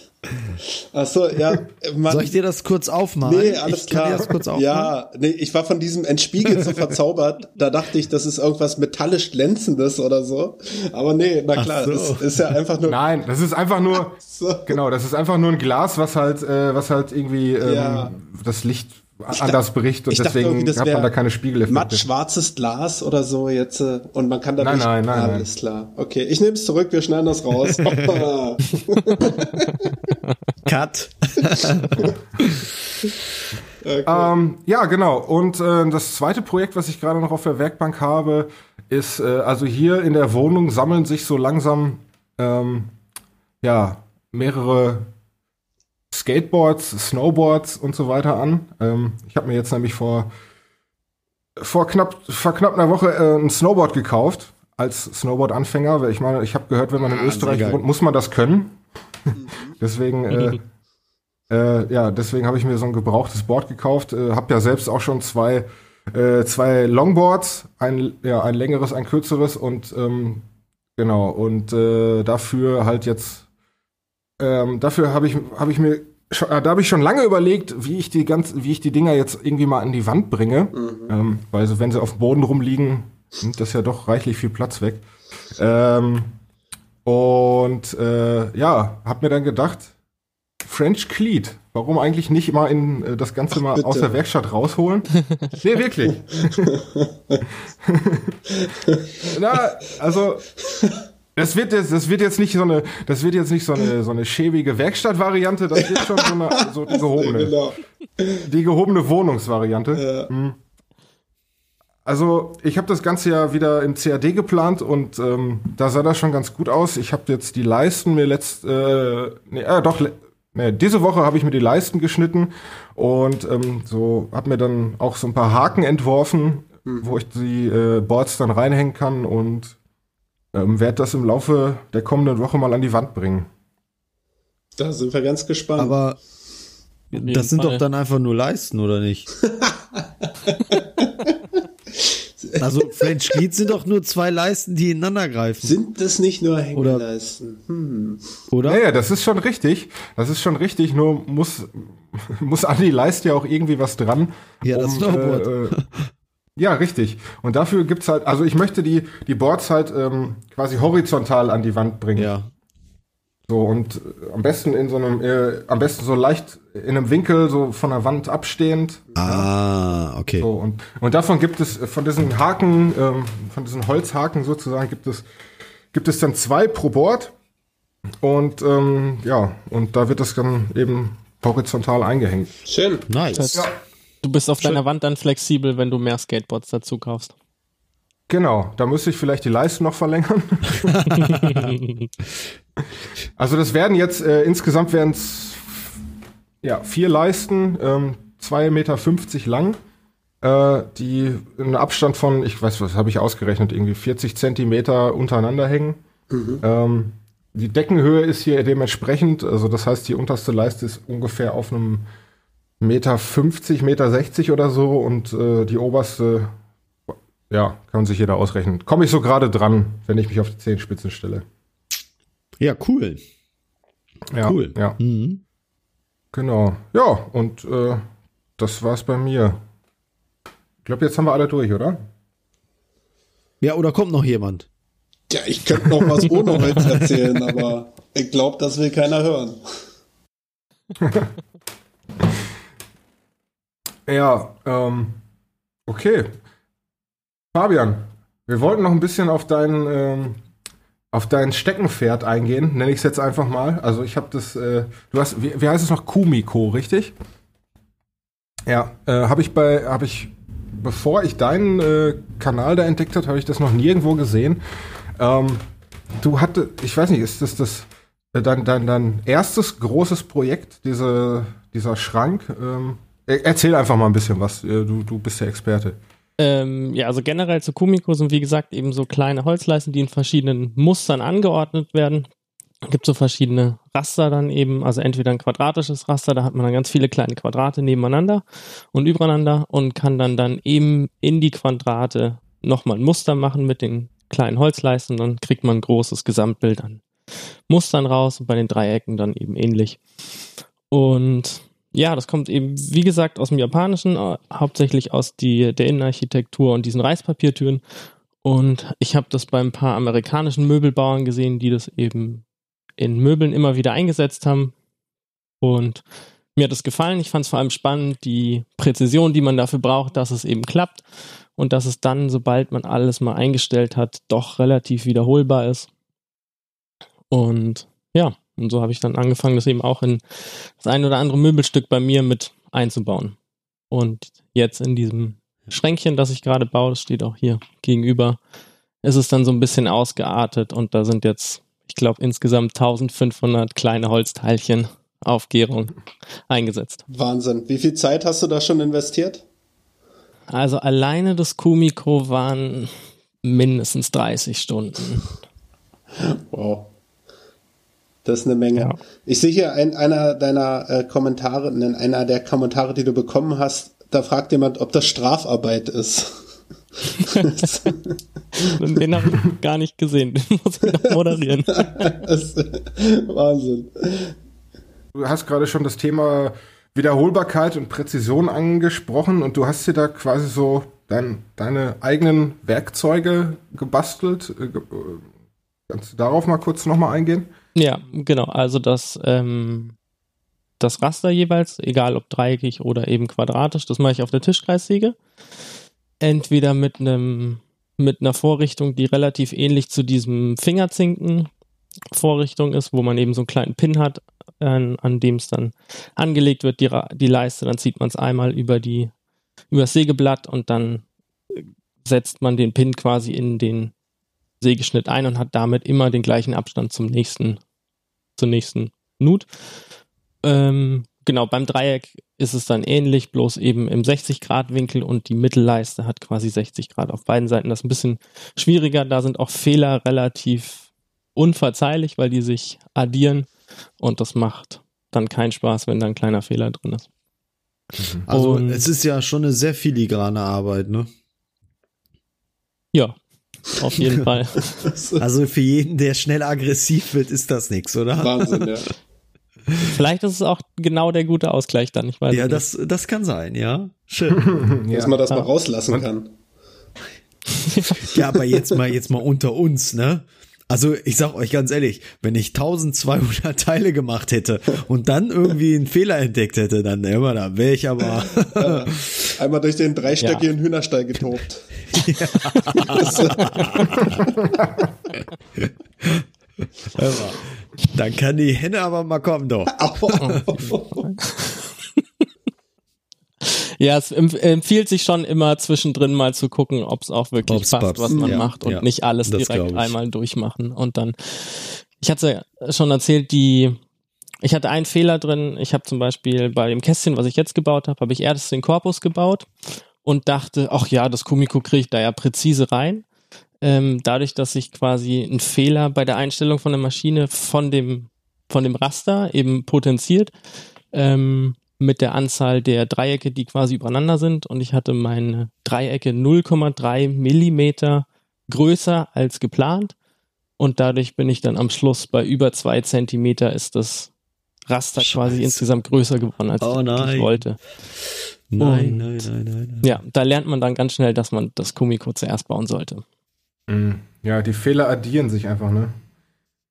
Ach so, ja. Man, Soll ich dir das kurz aufmachen? Nee, alles ich klar. das kurz aufmachen. Ja, nee, ich war von diesem Entspiegel so verzaubert, da dachte ich, das ist irgendwas metallisch glänzendes oder so. Aber nee, na klar, so. das ist ja einfach nur. Nein, das ist einfach nur, so. genau, das ist einfach nur ein Glas, was halt, äh, was halt irgendwie ähm, ja. das Licht ich anders bricht und deswegen hat man da keine Spiegeleffekte. Matt schwarzes Glas oder so jetzt äh, und man kann da nein, nein, nein, alles nein. klar. Okay, ich nehme es zurück, wir schneiden das raus. Cut. okay. ähm, ja, genau. Und äh, das zweite Projekt, was ich gerade noch auf der Werkbank habe, ist äh, also hier in der Wohnung sammeln sich so langsam ähm, ja mehrere Skateboards, Snowboards und so weiter an. Ähm, ich habe mir jetzt nämlich vor, vor, knapp, vor knapp einer Woche äh, ein Snowboard gekauft als Snowboard-Anfänger, weil ich meine, ich habe gehört, wenn man in ah, Österreich wohnt, muss man das können. Mhm. deswegen, äh, äh, ja, deswegen habe ich mir so ein gebrauchtes Board gekauft. Äh, habe ja selbst auch schon zwei, äh, zwei Longboards, ein, ja, ein längeres, ein kürzeres und ähm, genau und äh, dafür halt jetzt ähm, dafür habe ich, hab ich mir da habe ich schon lange überlegt, wie ich die ganz, wie ich die Dinger jetzt irgendwie mal an die Wand bringe. Mhm. Ähm, weil so, wenn sie auf dem Boden rumliegen, nimmt das ja doch reichlich viel Platz weg. Ähm, und äh, ja, hab mir dann gedacht, French Cleat. Warum eigentlich nicht mal in äh, das Ganze mal Ach, aus der Werkstatt rausholen? nee, wirklich. Na, also das wird jetzt, das wird jetzt nicht so eine, das wird jetzt nicht so eine, so eine schäbige Werkstattvariante, das wird schon so eine, so die gehobene, genau. die gehobene Wohnungsvariante. Ja. Hm. Also ich habe das Ganze ja wieder im CAD geplant und ähm, da sah das schon ganz gut aus. Ich habe jetzt die Leisten mir letzt, äh, nee, äh, doch, nee, diese Woche habe ich mir die Leisten geschnitten und ähm, so habe mir dann auch so ein paar Haken entworfen, mhm. wo ich die äh, Boards dann reinhängen kann und ähm, werde das im Laufe der kommenden Woche mal an die Wand bringen. Da sind wir ganz gespannt. Aber das sind Fall. doch dann einfach nur Leisten, oder nicht? also French Lead sind doch nur zwei Leisten, die ineinander greifen. Sind das nicht nur Hängeleisten? Hm. Oder? Naja, das ist schon richtig. Das ist schon richtig, nur muss, muss an die Leiste ja auch irgendwie was dran. Ja, um, das Snowboard. Äh, äh, ja, richtig. Und dafür gibt's halt, also ich möchte die, die Boards halt ähm, quasi horizontal an die Wand bringen. Ja. So, und äh, am besten in so einem, äh, am besten so leicht in einem Winkel, so von der Wand abstehend. Ah, okay. So, und, und davon gibt es, von diesen Haken, ähm, von diesen Holzhaken sozusagen, gibt es, gibt es dann zwei pro Board. Und ähm, ja, und da wird das dann eben horizontal eingehängt. Schön. Nice. Ja. Du bist auf deiner Wand dann flexibel, wenn du mehr Skateboards dazu kaufst. Genau, da müsste ich vielleicht die Leiste noch verlängern. also das werden jetzt, äh, insgesamt werden es ja, vier Leisten, ähm, 2,50 Meter lang, äh, die einen Abstand von, ich weiß, was habe ich ausgerechnet, irgendwie 40 Zentimeter untereinander hängen. Mhm. Ähm, die Deckenhöhe ist hier dementsprechend, also das heißt, die unterste Leiste ist ungefähr auf einem Meter 50, Meter 60 oder so und äh, die oberste, ja, kann sich jeder ausrechnen. Komme ich so gerade dran, wenn ich mich auf die Zehenspitzen stelle. Ja, cool. Ja, cool. Ja. Mhm. Genau. Ja, und äh, das war's bei mir. Ich glaube, jetzt haben wir alle durch, oder? Ja, oder kommt noch jemand? Ja, ich könnte noch was ohne Holz erzählen, aber ich glaube, das will keiner hören. Ja, ähm, okay. Fabian, wir wollten noch ein bisschen auf dein, ähm, auf dein Steckenpferd eingehen, nenne ich es jetzt einfach mal. Also ich habe das, äh, du hast, wie, wie heißt es noch, Kumiko, richtig? Ja, äh, habe ich bei, habe ich, bevor ich deinen äh, Kanal da entdeckt habe, habe ich das noch nirgendwo gesehen. Ähm, du hatte, ich weiß nicht, ist das das äh, dein, dein, dein erstes großes Projekt, diese, dieser Schrank? Ähm, Erzähl einfach mal ein bisschen was. Äh, du, du bist der Experte. Ähm, ja, also generell zu Kumiko sind wie gesagt eben so kleine Holzleisten, die in verschiedenen Mustern angeordnet werden. Gibt so verschiedene Raster dann eben, also entweder ein quadratisches Raster, da hat man dann ganz viele kleine Quadrate nebeneinander und übereinander und kann dann dann eben in die Quadrate nochmal ein Muster machen mit den kleinen Holzleisten dann kriegt man ein großes Gesamtbild an Mustern raus und bei den Dreiecken dann eben ähnlich. Und ja, das kommt eben, wie gesagt, aus dem Japanischen, äh, hauptsächlich aus die, der Innenarchitektur und diesen Reispapiertüren. Und ich habe das bei ein paar amerikanischen Möbelbauern gesehen, die das eben in Möbeln immer wieder eingesetzt haben. Und mir hat es gefallen. Ich fand es vor allem spannend, die Präzision, die man dafür braucht, dass es eben klappt und dass es dann, sobald man alles mal eingestellt hat, doch relativ wiederholbar ist. Und ja, und so habe ich dann angefangen, das eben auch in das ein oder andere Möbelstück bei mir mit einzubauen. Und jetzt in diesem Schränkchen, das ich gerade baue, das steht auch hier gegenüber, ist es dann so ein bisschen ausgeartet und da sind jetzt, ich glaube, insgesamt 1500 kleine Holzteilchen auf Gärung eingesetzt. Wahnsinn. Wie viel Zeit hast du da schon investiert? Also alleine das Kumiko waren mindestens 30 Stunden. Wow. Das ist eine Menge. Ja. Ich sehe hier ein, einer deiner äh, Kommentare, in einer der Kommentare, die du bekommen hast, da fragt jemand, ob das Strafarbeit ist. Den habe ich gar nicht gesehen. Den muss ich noch moderieren. das ist Wahnsinn. Du hast gerade schon das Thema Wiederholbarkeit und Präzision angesprochen und du hast dir da quasi so dein, deine eigenen Werkzeuge gebastelt. Äh, äh, Kannst du darauf mal kurz nochmal eingehen? Ja, genau. Also das, ähm, das Raster jeweils, egal ob dreieckig oder eben quadratisch, das mache ich auf der Tischkreissäge. Entweder mit einem mit einer Vorrichtung, die relativ ähnlich zu diesem Fingerzinken Vorrichtung ist, wo man eben so einen kleinen Pin hat, an, an dem es dann angelegt wird, die, die Leiste, dann zieht man es einmal über die über das Sägeblatt und dann äh, setzt man den Pin quasi in den Sägeschnitt ein und hat damit immer den gleichen Abstand zum nächsten, zur nächsten Nut. Ähm, genau, beim Dreieck ist es dann ähnlich, bloß eben im 60-Grad-Winkel und die Mittelleiste hat quasi 60 Grad auf beiden Seiten. Das ist ein bisschen schwieriger, da sind auch Fehler relativ unverzeihlich, weil die sich addieren und das macht dann keinen Spaß, wenn da ein kleiner Fehler drin ist. Also Und- es ist ja schon eine sehr filigrane Arbeit, ne? Ja, auf jeden Fall. Also für jeden, der schnell aggressiv wird, ist das nichts, oder? Wahnsinn, ja. Vielleicht ist es auch genau der gute Ausgleich dann, ich weiß Ja, das, das kann sein, ja. Schön. Dass man das mal rauslassen kann. Ja, aber jetzt mal, jetzt mal unter uns, ne? Also ich sag euch ganz ehrlich, wenn ich 1200 Teile gemacht hätte und dann irgendwie einen Fehler entdeckt hätte, dann immer, da wäre ich aber Einmal durch den dreistöckigen Hühnerstall getobt. immer. Dann kann die Henne aber mal kommen, doch. Ja, es empf empfiehlt sich schon immer zwischendrin mal zu gucken, ob es auch wirklich Ob's passt, passt. was man Ja, macht und ja. nicht alles direkt einmal durchmachen und dann. Ich hatte schon erzählt, die ich hatte einen Fehler drin. Ich habe zum Beispiel bei dem Kästchen, was ich jetzt gebaut habe, habe ich erst den Korpus gebaut und dachte, ach ja, das Kumiko kriege ich da ja präzise rein. Ähm, dadurch, dass ich quasi einen Fehler bei der Einstellung von der Maschine von dem von dem Raster eben potenziert, ähm, mit der Anzahl der Dreiecke, die quasi übereinander sind. Und ich hatte meine Dreiecke 0,3 Millimeter größer als geplant. Und dadurch bin ich dann am Schluss bei über zwei Zentimeter ist das Raster quasi Scheiße. insgesamt größer geworden, als Oh ich nein. wollte. Nein, Und- nein, nein, nein, nein. Ja, da lernt man dann ganz schnell, dass man das Kumiko zuerst bauen sollte. Mhm. Ja, die Fehler addieren sich einfach, ne?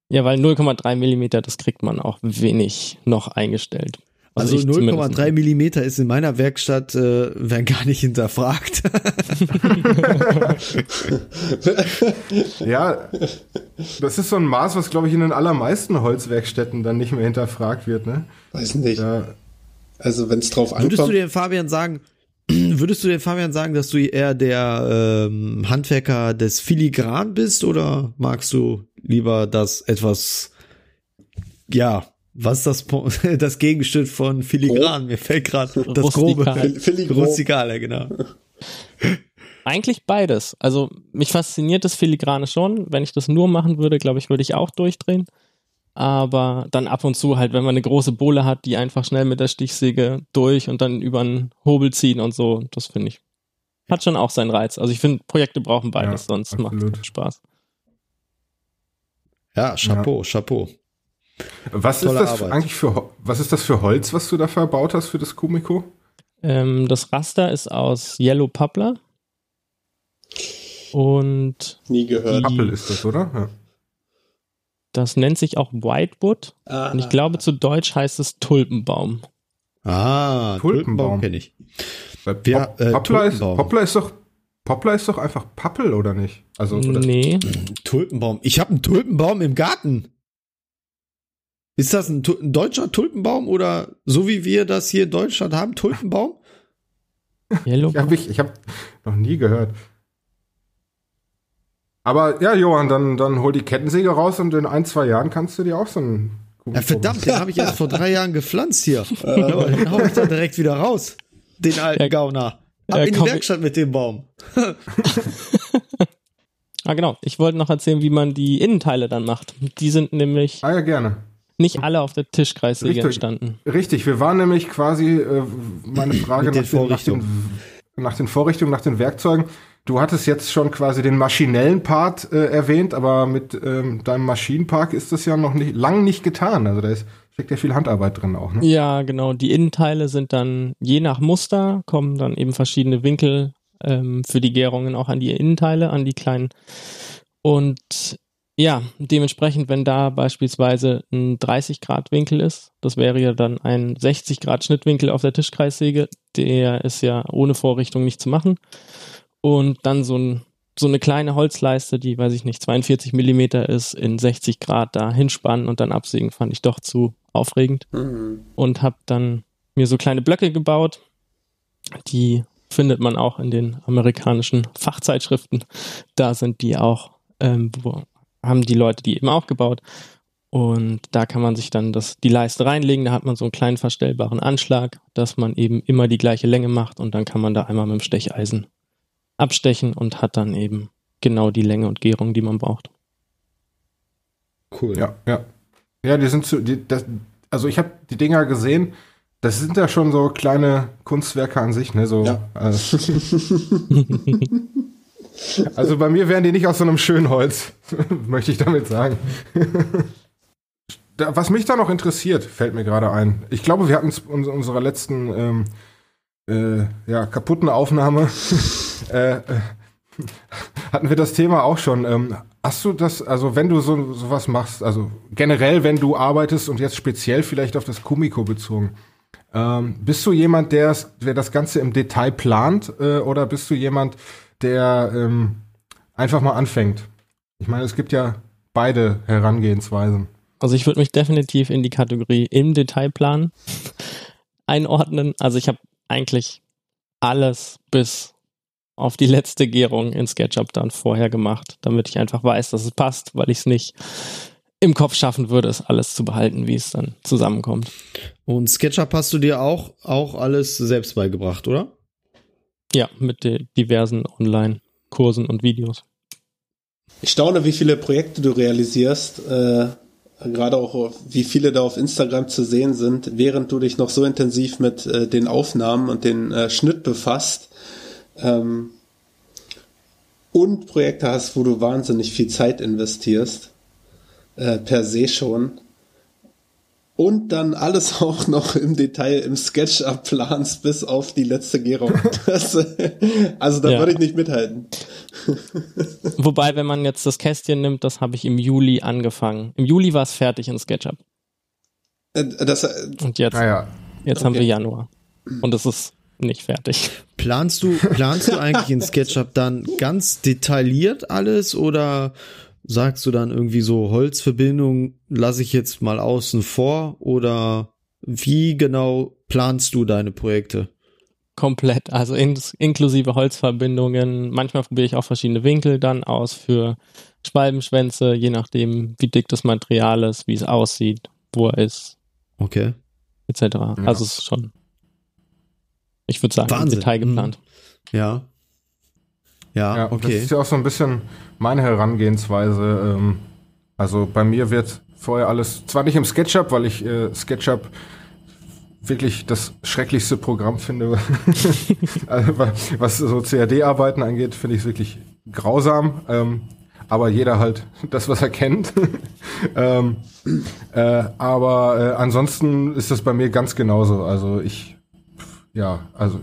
Ja, weil 0,3 Millimeter, das kriegt man auch wenig noch eingestellt. Also ich zumindest 0,3 Millimeter ist in meiner Werkstatt, äh, werden gar nicht hinterfragt. Ja, das ist so ein Maß, was, glaube ich, in den allermeisten Holzwerkstätten dann nicht mehr hinterfragt wird, ne? Weiß nicht. Da, Also wenn es drauf Würdest du ankommt. den Fabian sagen, würdest du den Fabian sagen, dass du eher der ähm, Handwerker des Filigran bist oder magst du lieber das etwas, ja, was ist das, das Gegenstück von Filigran? Mir fällt gerade das grobe. Rustikale, genau. Eigentlich beides. Also mich fasziniert das Filigrane schon. Wenn ich das nur machen würde, glaube ich, würde ich auch durchdrehen. Aber dann ab und zu halt, wenn man eine große Bohle hat, die einfach schnell mit der Stichsäge durch und dann über einen Hobel ziehen und so, das finde ich. Hat schon auch seinen Reiz. Also ich finde, Projekte brauchen beides, Ja, sonst macht es Spaß. Ja, Chapeau, Chapeau. Was ist Tolle das Arbeit. eigentlich für was ist das für Holz, was du da verbaut hast für das Kumiko? Ähm, das Raster ist aus Yellow Poplar. Und Nie gehört. Die- Pappel ist das, oder? Ja. das nennt sich auch Whitewood. Ah, Und ich glaube, zu Deutsch heißt es Tulpenbaum. Ah, Tulpenbaum. Tulpenbaum kenne ich. Ja, äh, Poplar, ist. Poplar ist doch Poplar ist doch einfach Pappel, oder nicht? Also, oder? Nee, Tulpenbaum. Ich habe einen Tulpenbaum im Garten. Ist das ein, ein deutscher Tulpenbaum oder so wie wir das hier in Deutschland haben, Tulpenbaum? Yellow Ich habe ich, ich hab noch nie gehört. Aber ja, Johann, dann, dann hol die Kettensäge raus und in ein, zwei Jahren kannst du dir auch so einen Kumiko Ja, verdammt, den habe ich erst vor drei Jahren gepflanzt hier. Ja, den hau ich dann direkt wieder raus. Den alten Ja, Gauner. Ab ja, in die Werkstatt mit dem Baum. Ah, genau. Ich wollte noch erzählen, wie man die Innenteile dann macht. Die sind nämlich Ah ja, gerne. Nicht alle auf der Tischkreissäge Richtig. entstanden. Richtig, wir waren nämlich quasi, äh, meine Frage nach, den, nach, den, nach den Vorrichtungen, nach den Werkzeugen. Du hattest jetzt schon quasi den maschinellen Part äh, erwähnt, aber mit ähm, deinem Maschinenpark ist das ja noch nicht, lang nicht getan. Also da ist, steckt ja viel Handarbeit drin auch. Ne? Ja, genau. Die Innenteile sind dann je nach Muster, kommen dann eben verschiedene Winkel ähm, für die Gärungen auch an die Innenteile, an die kleinen. Und ja, dementsprechend, wenn da beispielsweise ein 30 Grad Winkel ist, das wäre ja dann ein 60 Grad Schnittwinkel auf der Tischkreissäge, der ist ja ohne Vorrichtung nicht zu machen. Und dann so, ein, so eine kleine Holzleiste, die, weiß ich nicht, 42 Millimeter ist, in 60 Grad da hinspannen und dann absägen, fand ich doch zu aufregend Mhm. und habe dann mir so kleine Blöcke gebaut. Die findet man auch in den amerikanischen Fachzeitschriften. Da sind die auch, ähm, haben die Leute die eben auch gebaut. Und da kann man sich dann das, die Leiste reinlegen. Da hat man so einen kleinen verstellbaren Anschlag, dass man eben immer die gleiche Länge macht und dann kann man da einmal mit dem Stecheisen abstechen und hat dann eben genau die Länge und Gärung, die man braucht. Cool. Ja, ja. Ja, die sind zu, die, das, also ich habe die Dinger gesehen, das sind ja schon so kleine Kunstwerke an sich, ne? So, Ja. äh, also bei mir wären die nicht aus so einem schönen Holz, möchte ich damit sagen. Was mich da noch interessiert, fällt mir gerade ein. Ich glaube, wir hatten es in unserer letzten ähm, äh, ja, kaputten Aufnahme äh, äh, hatten wir das Thema auch schon. Ähm, hast du das, also wenn du so sowas machst, also generell, wenn du arbeitest und jetzt speziell vielleicht auf das Kumiko bezogen, ähm, bist du jemand, der, der das Ganze im Detail plant äh, oder bist du jemand, der ähm, einfach mal anfängt? Ich meine, es gibt ja beide Herangehensweisen. Also ich würde mich definitiv in die Kategorie im Detailplan einordnen. Also ich habe eigentlich alles bis auf die letzte Gärung in SketchUp dann vorher gemacht, damit ich einfach weiß, dass es passt, weil ich es nicht im Kopf schaffen würde, es alles zu behalten, wie es dann zusammenkommt. Und SketchUp hast du dir auch, auch alles selbst beigebracht, oder? Ja, mit diversen Online-Kursen und Videos. Ich staune, wie viele Projekte du realisierst, äh, gerade auch wie viele da auf Instagram zu sehen sind, während du dich noch so intensiv mit äh, den Aufnahmen und den äh, Schnitt befasst. Ähm, und Projekte hast, wo du wahnsinnig viel Zeit investierst, äh, per se schon. Und dann alles auch noch im Detail im SketchUp planst bis auf die letzte Gärung. Das, also da Ja. würde ich nicht mithalten. Wobei, wenn man jetzt das Kästchen nimmt, das habe ich im Juli angefangen. Im Juli war es fertig in SketchUp. Äh, Das, äh, Und jetzt, Naja, jetzt haben okay. wir Januar. Und es ist nicht fertig. Planst du, planst du eigentlich in SketchUp dann ganz detailliert alles oder sagst du dann irgendwie so Holzverbindung lasse ich jetzt mal außen vor oder wie genau planst du deine Projekte? Komplett, also in, inklusive Holzverbindungen. Manchmal probiere ich auch verschiedene Winkel dann aus für Schwalbenschwänze, je nachdem, wie dick das Material ist, wie es aussieht, wo er ist, Okay. etc. Also es ist schon, ich würde sagen, im Wahnsinn. Detail geplant. Ja. Ja, Ja, das okay. ist ja auch so ein bisschen meine Herangehensweise. Ähm, also bei mir wird vorher alles, zwar nicht im SketchUp, weil ich äh, SketchUp wirklich das schrecklichste Programm finde, also, wa- was so CAD-Arbeiten angeht, finde ich es wirklich grausam. Ähm, aber jeder halt das, was er kennt. ähm, äh, aber äh, ansonsten ist das bei mir ganz genauso. Also ich, ja, also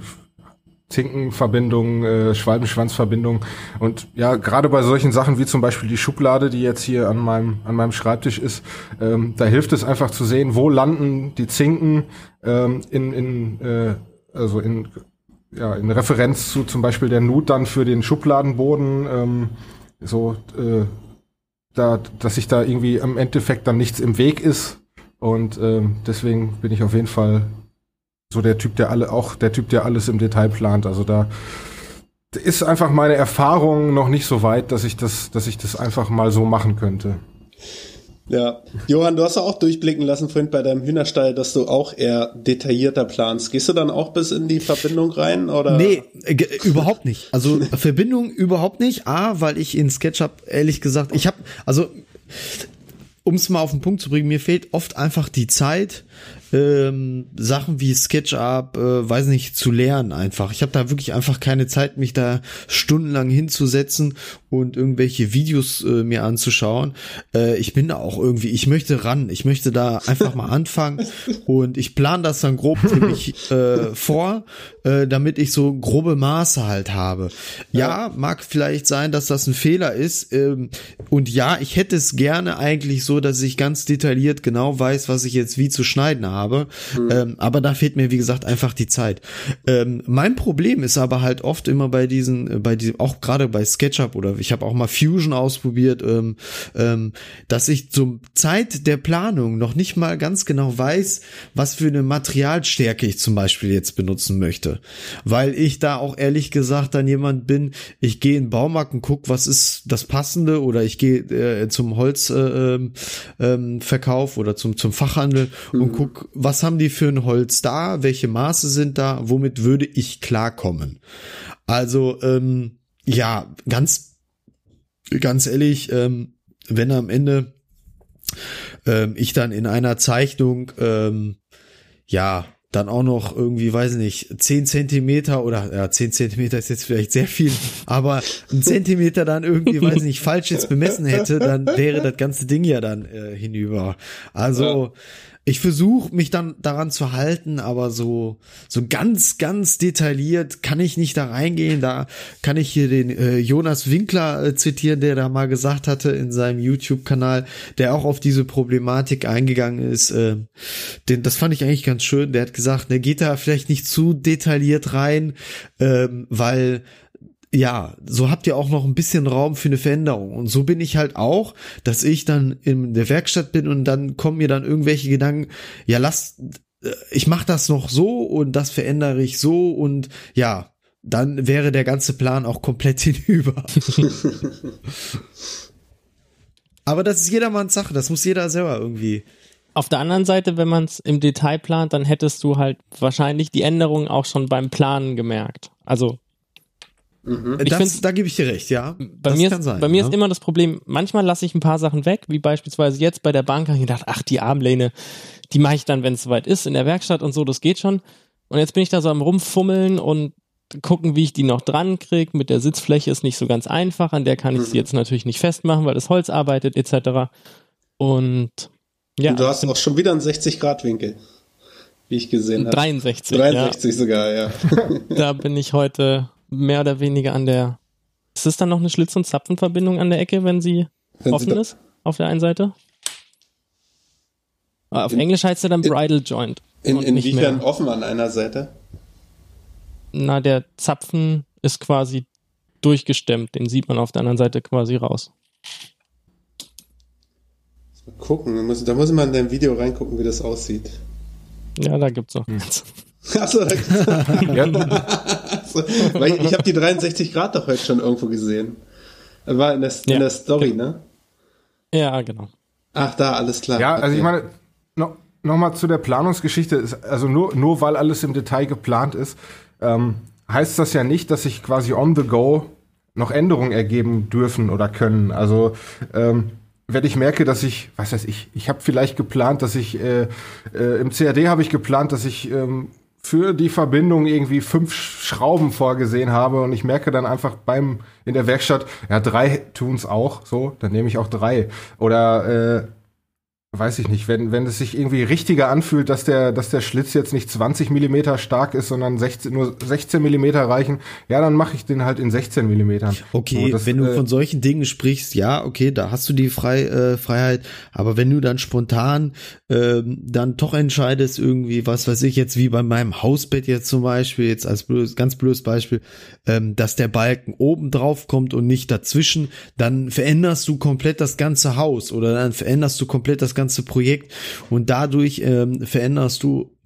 Zinkenverbindung, äh, Schwalbenschwanzverbindung. Und ja, gerade bei solchen Sachen wie zum Beispiel die Schublade, die jetzt hier an meinem an meinem Schreibtisch ist, ähm, da hilft es einfach zu sehen, wo landen die Zinken ähm, in in äh, also in ja in Referenz zu zum Beispiel der Nut dann für den Schubladenboden ähm, so äh, da dass sich da irgendwie im Endeffekt dann nichts im Weg ist. Und ähm, deswegen bin ich auf jeden Fall so der Typ, der alle, auch der Typ, der alles im Detail plant. Also da ist einfach meine Erfahrung noch nicht so weit, dass ich das, dass ich das einfach mal so machen könnte. Ja, Johann, du hast auch durchblicken lassen vorhin bei deinem Hühnerstall, dass du auch eher detaillierter planst. Gehst du dann auch bis in die Verbindung rein oder? Nee, überhaupt nicht. Also Verbindung überhaupt nicht. A, weil ich in SketchUp ehrlich gesagt, ich habe also um es mal auf den Punkt zu bringen, mir fehlt oft einfach die Zeit, ähm, Sachen wie SketchUp, äh, weiß nicht, zu lernen einfach. Ich habe da wirklich einfach keine Zeit, mich da stundenlang hinzusetzen und irgendwelche Videos äh, mir anzuschauen. Äh, ich bin da auch irgendwie, ich möchte ran, ich möchte da einfach mal anfangen und ich plane das dann grob für mich äh, vor, äh, damit ich so grobe Maße halt habe. Ja, mag vielleicht sein, dass das ein Fehler ist ähm, und ja, ich hätte es gerne eigentlich so, dass ich ganz detailliert genau weiß, was ich jetzt wie zu schneiden habe habe. Mhm. Ähm, aber da fehlt mir, wie gesagt, einfach die Zeit. Ähm, mein Problem ist aber halt oft immer bei diesen, äh, bei diesem, auch gerade bei SketchUp oder ich habe auch mal Fusion ausprobiert, ähm, ähm, dass ich zum Zeit der Planung noch nicht mal ganz genau weiß, was für eine Materialstärke ich zum Beispiel jetzt benutzen möchte. Weil ich da auch ehrlich gesagt dann jemand bin, ich gehe in den Baumarkt und guck, was ist das Passende oder ich gehe äh, zum Holzverkauf äh, Verkauf oder zum, zum Fachhandel mhm. und guck, was haben die für ein Holz da, welche Maße sind da, womit würde ich klarkommen. Also ähm, ja, ganz ganz ehrlich, ähm, wenn am Ende ähm, ich dann in einer Zeichnung ähm, ja dann auch noch irgendwie, weiß nicht, zehn Zentimeter oder ja, zehn Zentimeter ist jetzt vielleicht sehr viel, aber ein Zentimeter dann irgendwie, weiß nicht, falsch jetzt bemessen hätte, dann wäre das ganze Ding ja dann äh, hinüber. Also ja ich versuche mich dann daran zu halten, aber so so ganz ganz detailliert kann ich nicht da reingehen. Da kann ich hier den äh, Jonas Winkler äh, zitieren, der da mal gesagt hatte in seinem YouTube-Kanal, der auch auf diese Problematik eingegangen ist. Äh, den, das fand ich eigentlich ganz schön. Der hat gesagt, ne, geht da vielleicht nicht zu detailliert rein, ähm, weil ja, so habt ihr auch noch ein bisschen Raum für eine Veränderung. Und so bin ich halt auch, dass ich dann in der Werkstatt bin und dann kommen mir dann irgendwelche Gedanken, ja, lass, äh, ich mach das noch so und das verändere ich so und ja, dann wäre der ganze Plan auch komplett hinüber. Aber das ist jedermanns Sache, das muss jeder selber irgendwie. Auf der anderen Seite, wenn man es im Detail plant, dann hättest du halt wahrscheinlich die Änderungen auch schon beim Planen gemerkt. Also Mhm. Das, da gebe ich dir recht, ja. Bei mir, ist, sein, bei mir ja. ist immer das Problem, manchmal lasse ich ein paar Sachen weg, wie beispielsweise jetzt bei der Bank, habe ich gedacht, ach, die Armlehne, die mache ich dann, wenn es soweit ist, in der Werkstatt und so, das geht schon. Und jetzt bin ich da so am rumfummeln und gucken, wie ich die noch dran kriege. Mit der Sitzfläche ist nicht so ganz einfach, an der kann ich mhm. sie jetzt natürlich nicht festmachen, weil das Holz arbeitet etc. Und ja. Und du hast auch schon wieder einen 60-Grad-Winkel, wie ich gesehen habe. 63. 63 ja. sogar, ja. da bin ich heute mehr oder weniger an der. Ist es dann noch eine Schlitz- und Zapfenverbindung an der Ecke, wenn sie wenn offen sie ist? Auf der einen Seite? Ah, auf in, Englisch heißt er dann Bridal Joint. In, inwiefern offen an einer Seite? Na, der Zapfen ist quasi durchgestemmt. Den sieht man auf der anderen Seite quasi raus. Mal gucken, da muss, da muss man in dein Video reingucken, wie das aussieht. Ja, da gibt's noch. Hm. Achso, ja. so, weil ich, ich habe die 63 Grad doch heute schon irgendwo gesehen. War in der, in der Story, ne? Ja, genau. Ach, da, alles klar. Ja, also ich meine, noch, noch mal zu der Planungsgeschichte. Also nur, nur weil alles im Detail geplant ist, ähm, heißt das ja nicht, dass sich quasi on the go noch Änderungen ergeben dürfen oder können. Also ähm, wenn ich merke, dass ich, was weiß ich, ich habe vielleicht geplant, dass ich äh, äh, im CAD habe ich geplant, dass ich ähm, für die Verbindung irgendwie fünf Schrauben vorgesehen habe und ich merke dann einfach beim in der Werkstatt, ja, drei tun's auch, so, dann nehme ich auch drei. Oder äh, weiß ich nicht, wenn, wenn es sich irgendwie richtiger anfühlt, dass der, dass der Schlitz jetzt nicht 20 Millimeter stark ist, sondern 16, nur 16 Millimeter reichen, ja, dann mache ich den halt in 16 Millimetern. Okay, so, das, wenn du äh, von solchen Dingen sprichst, ja, okay, da hast du die Frei, äh, Freiheit, aber wenn du dann spontan äh, dann doch entscheidest, irgendwie, was weiß ich jetzt, wie bei meinem Hausbett jetzt zum Beispiel, jetzt als blödes, ganz blödes Beispiel, ähm, dass der Balken oben drauf kommt und nicht dazwischen, dann veränderst du komplett das ganze Haus oder dann veränderst du komplett das ganze Projekt und dadurch ähm, veränderst du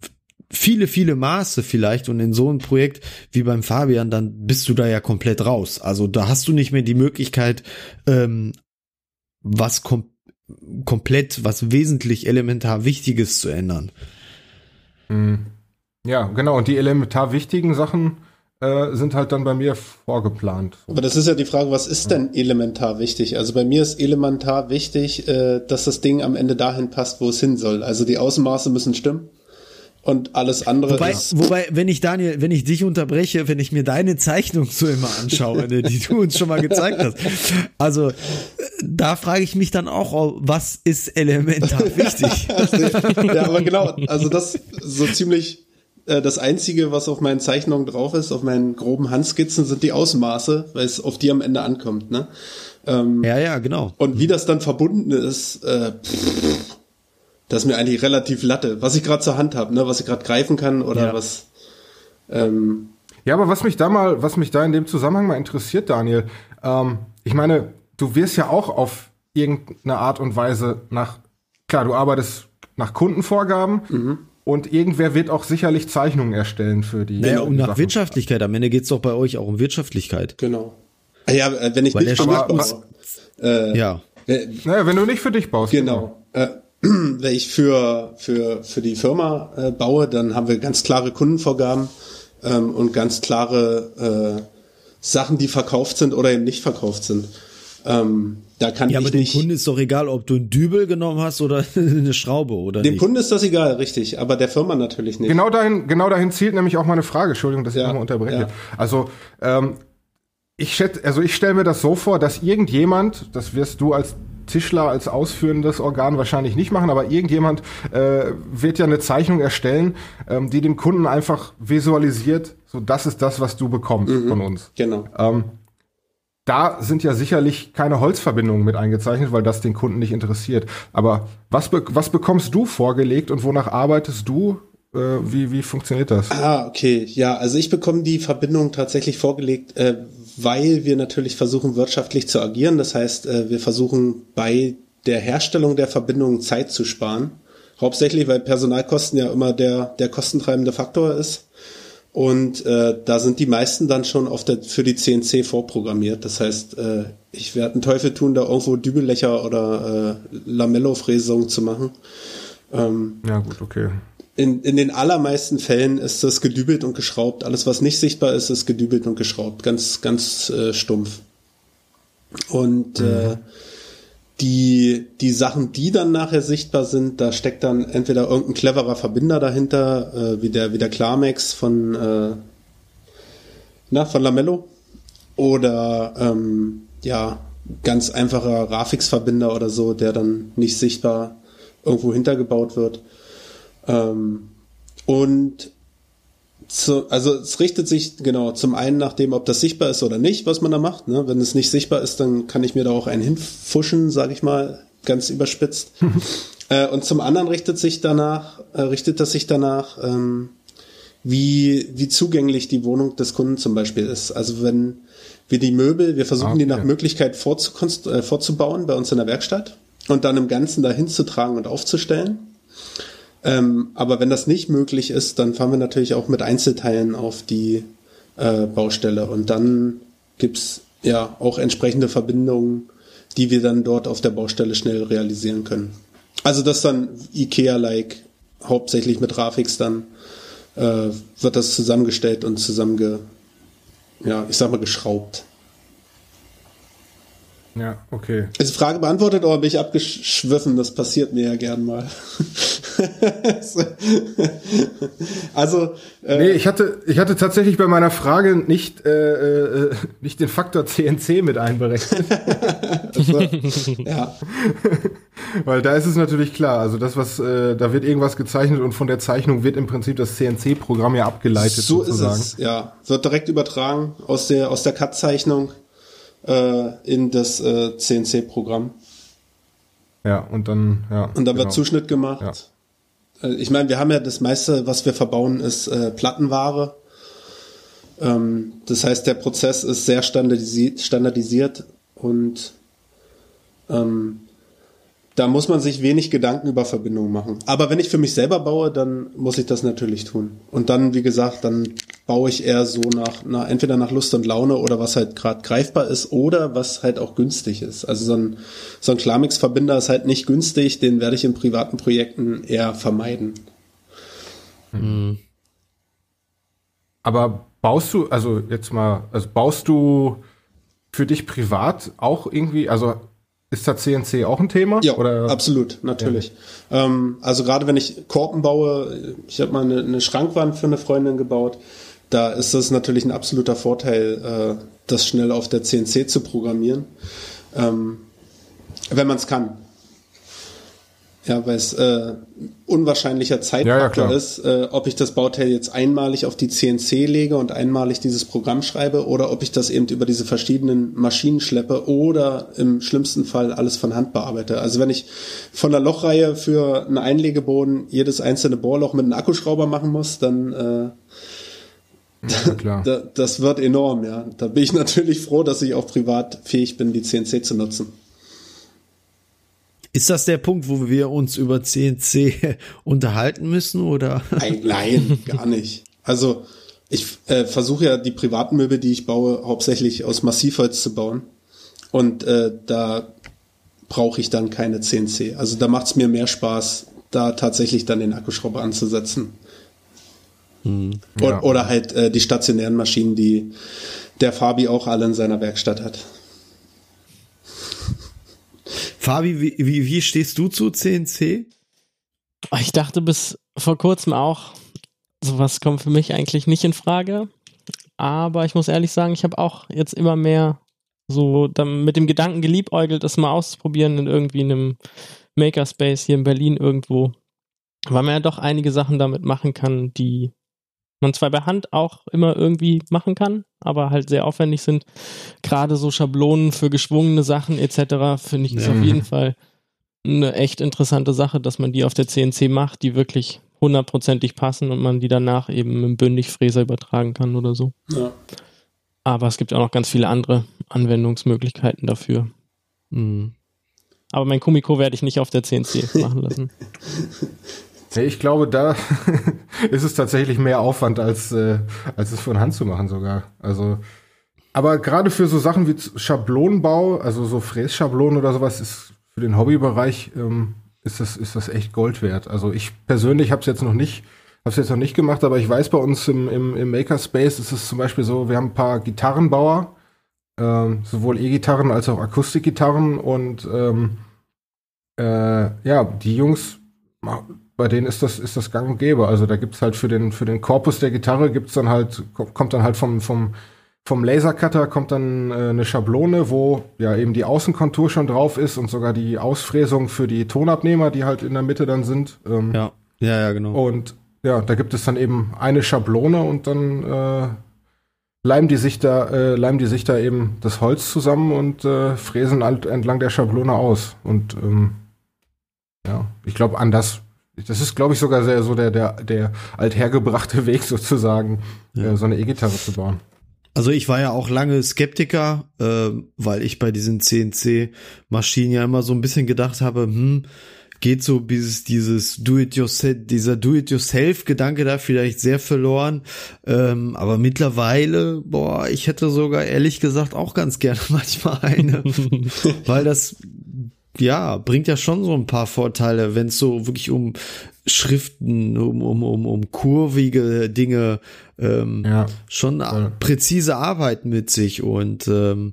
viele, viele Maße vielleicht und in so einem Projekt wie beim Fabian, dann bist du da ja komplett raus. Also da hast du nicht mehr die Möglichkeit, ähm, was kom komplett, was wesentlich elementar Wichtiges zu ändern. Mhm. Ja, genau. Und die elementar wichtigen Sachen äh, sind halt dann bei mir vorgeplant. Aber das ist ja die Frage, was ist denn elementar wichtig? Also bei mir ist elementar wichtig, äh, dass das Ding am Ende dahin passt, wo es hin soll. Also die Außenmaße müssen stimmen und alles andere wobei, ist. Wobei, wenn ich Daniel, wenn ich dich unterbreche, wenn ich mir deine So immer anschaue, ne, die du uns schon mal gezeigt hast, also da frage ich mich dann auch, was ist elementar wichtig? ja, aber genau, also das so ziemlich äh, das einzige, was auf meinen Zeichnungen drauf ist, auf meinen groben Handskizzen, sind die Ausmaße, weil es auf die am Ende ankommt. Ne? Ähm, ja, ja, genau. Und wie das dann verbunden ist, äh, pff, das ist mir eigentlich relativ latte, was ich gerade zur Hand habe, ne? was ich gerade greifen kann oder ja. was. Ähm, ja, aber was mich da mal, was mich da in dem Zusammenhang mal interessiert, Daniel, ähm, ich meine, du wirst ja auch auf irgendeine Art und Weise nach, klar, du arbeitest nach Kundenvorgaben, mhm. Und irgendwer wird auch sicherlich Zeichnungen erstellen für die. Naja, und nach Sachen. Wirtschaftlichkeit. Am Ende geht's doch bei euch auch um Wirtschaftlichkeit. Genau. Ja, äh, wenn ich Weil nicht für mich baue. Äh, ja. Naja, wenn du nicht für dich baust. Genau. genau. Äh, wenn ich für, für, für die Firma äh, baue, dann haben wir ganz klare Kundenvorgaben ähm, und ganz klare äh, Sachen, die verkauft sind oder eben nicht verkauft sind. Ähm, da kann ja, ich aber dem Kunden ist doch egal, ob du einen Dübel genommen hast oder eine Schraube oder Dem nicht. Kunden ist das egal, richtig, aber der Firma natürlich nicht. Genau dahin, genau dahin zielt nämlich auch meine Frage. Entschuldigung, dass ich nochmal unterbreche. Ja. Also ähm, ich schätze, also ich stelle mir das so vor, dass irgendjemand, das wirst du als Tischler als ausführendes Organ wahrscheinlich nicht machen, aber irgendjemand äh, wird ja eine Zeichnung erstellen, ähm, die dem Kunden einfach visualisiert, so das ist das, was du bekommst mhm, von uns. Genau. Ähm, da sind ja sicherlich keine Holzverbindungen mit eingezeichnet, weil das den Kunden nicht interessiert. Aber was, be was bekommst du vorgelegt und wonach arbeitest du? Äh, wie, wie funktioniert das? Ah, okay. Ja, also ich bekomme die Verbindung tatsächlich vorgelegt, äh, weil wir natürlich versuchen, wirtschaftlich zu agieren. Das heißt, äh, wir versuchen bei der Herstellung der Verbindung Zeit zu sparen. Hauptsächlich, weil Personalkosten ja immer der, der kostentreibende Faktor ist. Und äh, da sind die meisten dann schon auf der, für die CNC vorprogrammiert. Das heißt, äh, ich werde einen Teufel tun, da irgendwo Dübellecher oder äh, Lamello-Fräsungen zu machen. Ähm, ja, gut, okay. In, in den allermeisten Fällen ist das gedübelt und geschraubt. Alles, was nicht sichtbar ist, ist gedübelt und geschraubt. Ganz, ganz äh, stumpf. Und mhm. äh, die, die Sachen, die dann nachher sichtbar sind, da steckt dann entweder irgendein cleverer Verbinder dahinter, äh, wie der, wie der Klarmax von, äh, na, von Lamello. Oder, ähm, ja, ganz einfacher Grafix-Verbinder oder so, der dann nicht sichtbar irgendwo hintergebaut wird. Ähm, und zu, also es richtet sich genau zum einen nach dem, ob das sichtbar ist oder nicht, was man da macht. Ne? Wenn es nicht sichtbar ist, dann kann ich mir da auch einen hinfuschen, sage ich mal, ganz überspitzt. äh, und zum anderen richtet sich danach, äh, richtet das sich danach, ähm, wie wie zugänglich die Wohnung des Kunden zum Beispiel ist. Also wenn wir die Möbel, wir versuchen okay. die nach Möglichkeit äh, vorzubauen bei uns in der Werkstatt und dann im Ganzen dahin zu tragen und aufzustellen. Ähm, aber wenn das nicht möglich ist, dann fahren wir natürlich auch mit Einzelteilen auf die äh, Baustelle und dann gibt's ja auch entsprechende Verbindungen, die wir dann dort auf der Baustelle schnell realisieren können. Also das dann IKEA-like, hauptsächlich mit Grafix dann äh, wird das zusammengestellt und zusammenge, ja, ich sag mal geschraubt. Ja, okay. Ist die Frage beantwortet oder bin ich abgeschwiffen? Das passiert mir ja gern mal. also. Äh, nee, ich hatte, ich hatte tatsächlich bei meiner Frage nicht, äh, äh, nicht den Faktor CNC mit einberechnet. also, ja. Weil da ist es natürlich klar, also das, was, äh, da wird irgendwas gezeichnet und von der Zeichnung wird im Prinzip das CNC-Programm ja abgeleitet. So sozusagen. ist es, ja. Wird direkt übertragen aus der, aus der CAD-Zeichnung äh, in das äh, CNC-Programm. Ja, und dann, ja. Und dann genau. wird Zuschnitt gemacht. Ja. Äh, ich meine, wir haben ja das meiste, was wir verbauen, ist äh, Plattenware. Ähm, das heißt, der Prozess ist sehr standardisiert, standardisiert und ähm, da muss man sich wenig Gedanken über Verbindungen machen. Aber wenn ich für mich selber baue, dann muss ich das natürlich tun. Und dann, wie gesagt, dann baue ich eher so nach, na, entweder nach Lust und Laune oder was halt gerade greifbar ist oder was halt auch günstig ist. Also so ein, so ein Klarmix-Verbinder ist halt nicht günstig, den werde ich in privaten Projekten eher vermeiden. Mhm. Aber baust du, also jetzt mal, also baust du für dich privat auch irgendwie, also ist da CNC auch ein Thema? Ja, oder? absolut, natürlich. Ja. Ähm, also gerade wenn ich Korken baue, ich habe mal eine, eine, Schrankwand für eine Freundin gebaut, da ist es natürlich ein absoluter Vorteil, äh, das schnell auf der CNC zu programmieren, ähm, wenn man es kann. Ja, weil es äh, unwahrscheinlicher Zeitfaktor ja, ja, ist, äh, ob ich das Bauteil jetzt einmalig auf die CNC lege und einmalig dieses Programm schreibe oder ob ich das eben über diese verschiedenen Maschinen schleppe oder im schlimmsten Fall alles von Hand bearbeite. Also wenn ich von der Lochreihe für einen Einlegeboden jedes einzelne Bohrloch mit einem Akkuschrauber machen muss, dann äh, ja, da, das wird enorm, ja. Da bin ich natürlich froh, dass ich auch privat fähig bin, die CNC zu nutzen. Ist das der Punkt, wo wir uns über CNC unterhalten müssen oder? Nein, nein gar nicht. Also ich äh, versuche ja die privaten Möbel, die ich baue, hauptsächlich aus Massivholz zu bauen. Und äh, da brauche ich dann keine CNC. Also da macht es mir mehr Spaß, da tatsächlich dann den Akkuschrauber anzusetzen. Hm, ja. oder, oder, halt äh, die stationären Maschinen, die der Fabi auch alle in seiner Werkstatt hat. Fabi, wie, wie, wie stehst du zu CNC? Ich dachte bis vor kurzem auch, sowas kommt für mich eigentlich nicht in Frage. Aber ich muss ehrlich sagen, ich habe auch jetzt immer mehr so mit dem Gedanken geliebäugelt, das mal auszuprobieren in irgendwie einem Makerspace hier in Berlin irgendwo. Weil man ja doch einige Sachen damit machen kann, die man zwar bei Hand auch immer irgendwie machen kann, aber halt sehr aufwendig sind. Gerade so Schablonen für geschwungene Sachen etc. finde ich ja. ist auf jeden Fall eine echt interessante Sache, dass man die auf der CNC macht, die wirklich hundertprozentig passen und man die danach eben mit dem Bündigfräser übertragen kann oder so. Ja. Aber es gibt auch noch ganz viele andere Anwendungsmöglichkeiten dafür. Mhm. Aber mein Kumiko werde ich nicht auf der CNC machen lassen. Ich glaube, da ist es tatsächlich mehr Aufwand, als, äh, als es von Hand zu machen sogar. Also, aber gerade für so Sachen wie Schablonenbau, also so Frässchablonen oder sowas, ist für den Hobbybereich ähm, ist das ist das echt Gold wert. Also ich persönlich habe es jetzt noch nicht, habe jetzt noch nicht gemacht, aber ich weiß bei uns im, im, im Makerspace ist es zum Beispiel so, wir haben ein paar Gitarrenbauer, ähm, sowohl E-Gitarren als auch Akustikgitarren und ähm, äh, ja, die Jungs bei denen ist das, ist das gang und gäbe. Also da gibt's halt für den, für den Korpus der Gitarre gibt's dann halt, kommt dann halt vom, vom, vom Lasercutter kommt dann äh, eine Schablone, wo ja eben die Außenkontur schon drauf ist und sogar die Ausfräsung für die Tonabnehmer, die halt in der Mitte dann sind. Ähm, ja, ja, ja, genau. Und ja, da gibt es dann eben eine Schablone und dann äh, leimen die sich da, äh, leimen die sich da eben das Holz zusammen und äh, fräsen halt entlang der Schablone aus. Und ähm, ja, ich glaube, an das das ist, glaube ich, sogar sehr so der, der, der althergebrachte Weg sozusagen, ja. äh, so eine E-Gitarre zu bauen. Also ich war ja auch lange Skeptiker, äh, weil ich bei diesen CNC-Maschinen ja immer so ein bisschen gedacht habe, hm, geht so dieses, dieses Do-it-yourself, dieser Do-it-yourself-Gedanke da vielleicht sehr verloren. Ähm, aber mittlerweile, boah, ich hätte sogar ehrlich gesagt auch ganz gerne manchmal eine, weil das ja, bringt ja schon so ein paar Vorteile, wenn es so wirklich um Schriften, um, um, um, um kurvige Dinge, ähm, Ja. schon Voll. präzise Arbeit mit sich und ähm,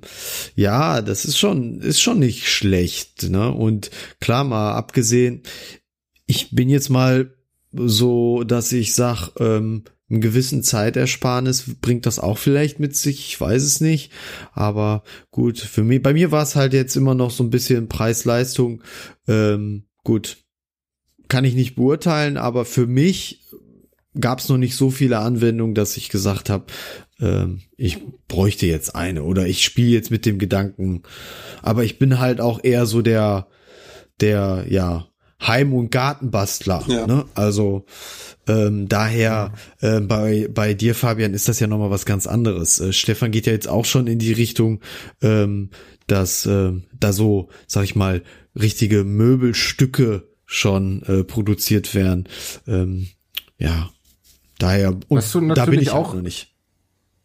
ja, das ist schon, ist schon nicht schlecht, ne? Und klar, mal abgesehen, ich bin jetzt mal so, dass ich sag, ähm, einen gewissen Zeitersparnis bringt das auch vielleicht mit sich, ich weiß es nicht, aber gut, für mich, bei mir war es halt jetzt immer noch so ein bisschen Preis-Leistung, ähm, gut, kann ich nicht beurteilen, aber für mich gab es noch nicht so viele Anwendungen, dass ich gesagt habe, ähm, ich bräuchte jetzt eine oder ich spiele jetzt mit dem Gedanken. Aber ich bin halt auch eher so der, der, ja, Heim- und Gartenbastler. Ja. Ne? Also ähm, daher äh, bei, bei dir, Fabian, ist das ja nochmal was ganz anderes. Äh, Stefan geht ja jetzt auch schon in die Richtung, ähm, dass äh, da so, sag ich mal, richtige Möbelstücke schon äh, produziert werden. Ähm, ja, daher, und da bin ich auch nicht.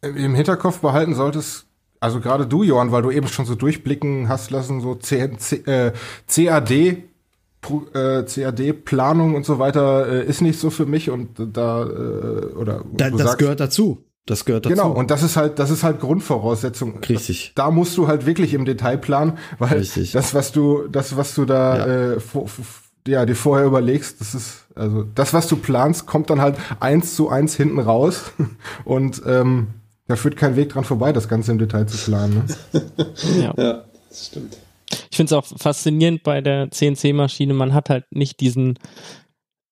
im Hinterkopf behalten solltest, also gerade du, Johann, weil du eben schon so durchblicken hast lassen, so C C äh, CAD, äh, CAD-Planung und so weiter äh, ist nicht so für mich und da äh, oder Da, du das sagst- gehört dazu. Das gehört dazu. Genau, und das ist halt, das ist halt Grundvoraussetzung. Richtig. Da musst du halt wirklich im Detail planen, weil Richtig. das, was du, das, was du da Ja. äh, vor, ja, dir vorher überlegst, das ist, also das, was du planst, kommt dann halt eins zu eins hinten raus und ähm, da führt kein Weg dran vorbei, das Ganze im Detail zu planen. Ne? Ja. Ja, das stimmt. Ich finde es auch faszinierend bei der CNC-Maschine. Man hat halt nicht diesen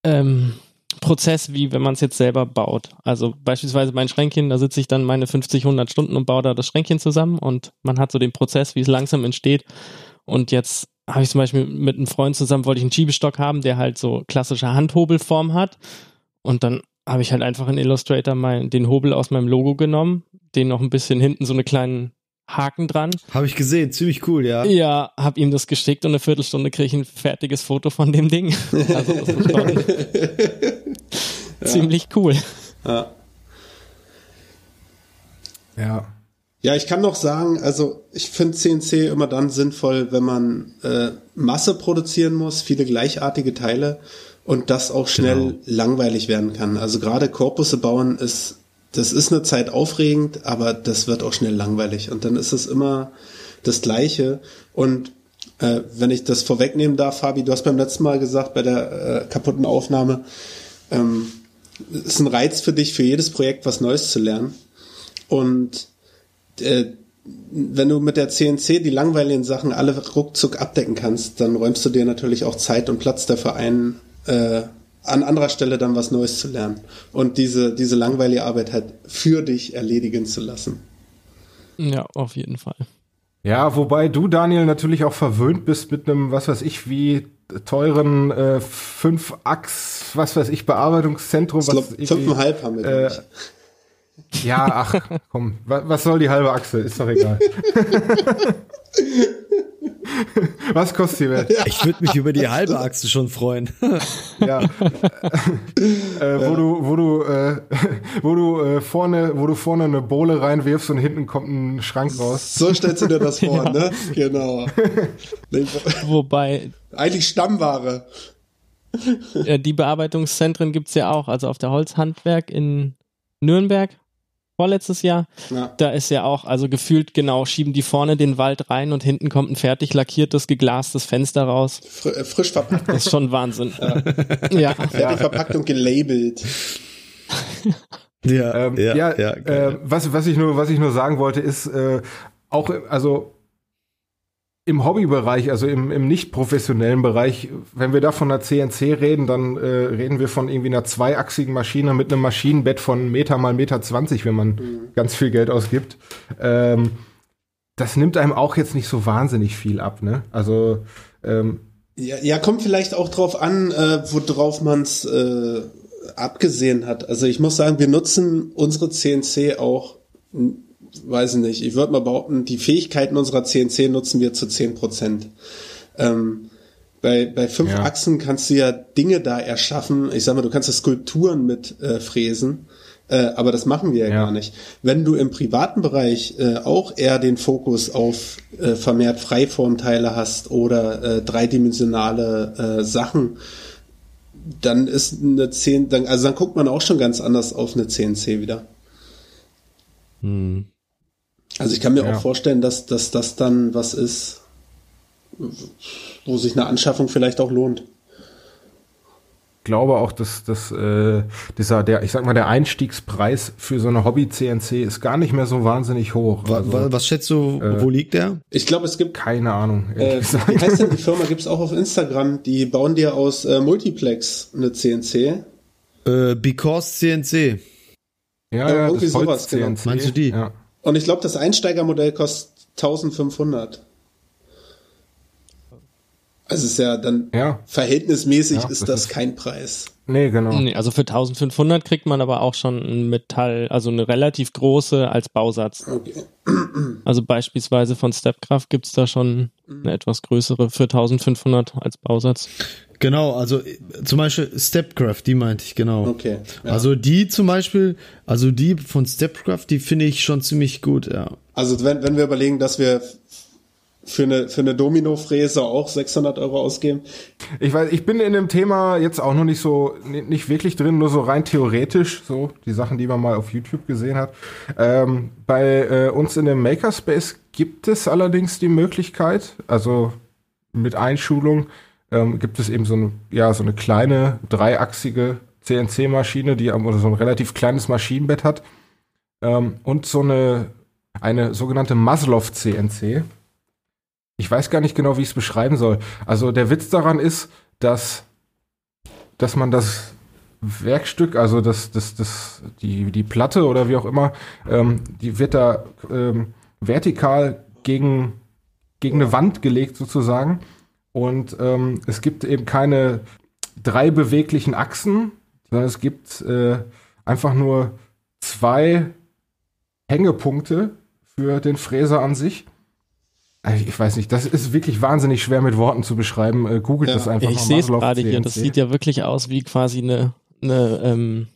ähm, Prozess, wie wenn man es jetzt selber baut. Also beispielsweise mein Schränkchen, da sitze ich dann meine 50, 100 Stunden und baue da das Schränkchen zusammen und man hat so den Prozess, wie es langsam entsteht. Und jetzt habe ich zum Beispiel mit einem Freund zusammen, wollte ich einen Schiebestock haben, der halt so klassische Handhobelform hat. Und dann habe ich halt einfach in Illustrator mein, den Hobel aus meinem Logo genommen, den noch ein bisschen hinten so eine kleinen Haken dran Habe ich gesehen, ziemlich cool, ja. ja, hab ihm das geschickt und eine Viertelstunde kriege ich ein fertiges Foto von dem Ding. Also das ist schon ziemlich cool. Ja. Ja. Ja, ich kann noch sagen, also ich finde CNC immer dann sinnvoll, wenn man äh, Masse produzieren muss, viele gleichartige Teile und das auch schnell Genau. langweilig werden kann. Also gerade Korpusse bauen ist, das ist eine Zeit aufregend, aber das wird auch schnell langweilig und dann ist es immer das Gleiche. Und äh, wenn ich das vorwegnehmen darf, Fabi, du hast beim letzten Mal gesagt bei der äh, kaputten Aufnahme, ähm, ist ein Reiz für dich, für jedes Projekt was Neues zu lernen. Und äh, wenn du mit der CNC die langweiligen Sachen alle ruckzuck abdecken kannst, dann räumst du dir natürlich auch Zeit und Platz dafür ein, äh, an anderer Stelle dann was Neues zu lernen und diese, diese langweilige Arbeit halt für dich erledigen zu lassen. Ja, auf jeden Fall. Ja, wobei du, Daniel, natürlich auch verwöhnt bist mit einem, was weiß ich, wie teuren äh, 5-Achs, was weiß ich, Bearbeitungszentrum. Ich glaube, was irgendwie- fünfeinhalb haben wir, äh, ich. Ja, ach, komm, wa- was soll die halbe Achse? Ist doch egal. was kostet die Welt? Ich würde mich über die halbe Achse schon freuen. Ja. äh, wo du, wo du, äh, wo du äh, vorne, wo du vorne eine Bohle reinwirfst und hinten kommt ein Schrank raus. So stellst du dir das vor, ne? Genau. Wobei, Eigentlich Stammware. die Bearbeitungszentren gibt's ja auch. Also auf der Holzhandwerk in Nürnberg, vorletztes Jahr, Ja. da ist ja auch, also gefühlt genau, schieben die vorne den Wald rein und hinten kommt ein fertig lackiertes, geglastes Fenster raus. Fr äh, frisch verpackt. Das ist schon Wahnsinn. ja. Fertig verpackt und gelabelt. Ja, Ähm, ja, äh, geil. was, was ich nur, was ich nur sagen wollte, ist äh, auch, also im Hobbybereich, also im, im nicht professionellen Bereich, wenn wir da von einer CNC reden, dann äh, reden wir von irgendwie einer zweiachsigen Maschine mit einem Maschinenbett von Meter mal Meter 20, wenn man ganz viel Geld ausgibt. Ähm, das nimmt einem auch jetzt nicht so wahnsinnig viel ab, ne? Also ähm, Ja, ja, kommt vielleicht auch drauf an, äh, worauf man es äh, abgesehen hat. Also ich muss sagen, wir nutzen unsere CNC auch, weiß ich nicht, ich würde mal behaupten, die Fähigkeiten unserer CNC nutzen wir zu 10 Prozent. Ähm, bei, bei fünf Ja. Achsen kannst du ja Dinge da erschaffen. Ich sag mal, du kannst ja Skulpturen mit äh, fräsen. Äh, aber das machen wir ja, Ja. gar nicht. Wenn du im privaten Bereich äh, auch eher den Fokus auf äh, vermehrt Freiformteile hast oder äh, dreidimensionale äh, Sachen, dann ist eine 10, dann, also dann guckt man auch schon ganz anders auf eine CNC wieder. Hm. Also ich kann mir Ja. auch vorstellen, dass, dass das dann was ist, wo sich eine Anschaffung vielleicht auch lohnt. glaube auch, dass, dass äh, dieser, der, ich sag mal, der Einstiegspreis für so eine Hobby-CNC ist gar nicht mehr so wahnsinnig hoch. Wa- Also, wa- was schätzt du, äh, wo liegt der? Ich glaube, es gibt, keine Ahnung. äh, wie heißt denn die Firma, gibt's auch auf Instagram, die bauen dir aus äh, Multiplex eine CNC. Äh, Because CNC. ja, ja, ja, irgendwie das sowas, genau. Holz-CNC. Meinst du die? Ja. Und ich glaube, das Einsteigermodell kostet 1500. Also ist ja dann ja, verhältnismäßig Ja, ist das das ist- kein Preis. nee, genau. Nee, also für 1500 kriegt man aber auch schon ein Metall, also eine relativ große als Bausatz. Okay. Also beispielsweise von Stepcraft gibt's da schon eine etwas größere für 1500 als Bausatz. Genau, also zum Beispiel Stepcraft, die meinte ich, genau. Okay. Ja. Also die zum Beispiel, also die von Stepcraft, die finde ich schon ziemlich gut, ja. Also wenn, wenn wir überlegen, dass wir für eine, für eine Domino-Fräse auch 600 Euro ausgeben. Ich weiß, ich bin in dem Thema jetzt auch noch nicht so, ni- nicht wirklich drin, nur so rein theoretisch, so die Sachen, die man mal auf YouTube gesehen hat. Ähm, bei äh, uns in dem Makerspace gibt es allerdings die Möglichkeit, also mit Einschulung, ähm, gibt es eben so eine, ja, so eine kleine dreiachsige CNC-Maschine, die oder so ein relativ kleines Maschinenbett hat ähm, und so eine, eine sogenannte Maslow-CNC. Ich weiß gar nicht genau, wie ich es beschreiben soll. Also der Witz daran ist, dass, dass man das Werkstück, also das, das, das, die, die Platte oder wie auch immer, ähm, die wird da ähm, vertikal gegen, gegen eine Wand gelegt sozusagen. Und ähm, es gibt eben keine drei beweglichen Achsen, sondern es gibt äh, einfach nur zwei Hängepunkte für den Fräser an sich. Also Ich weiß nicht, das ist wirklich wahnsinnig schwer mit Worten zu beschreiben. Äh, googelt Ja, das einfach ich mal. sehe es gerade hier, das sieht ja wirklich aus wie quasi eine, eine ähm,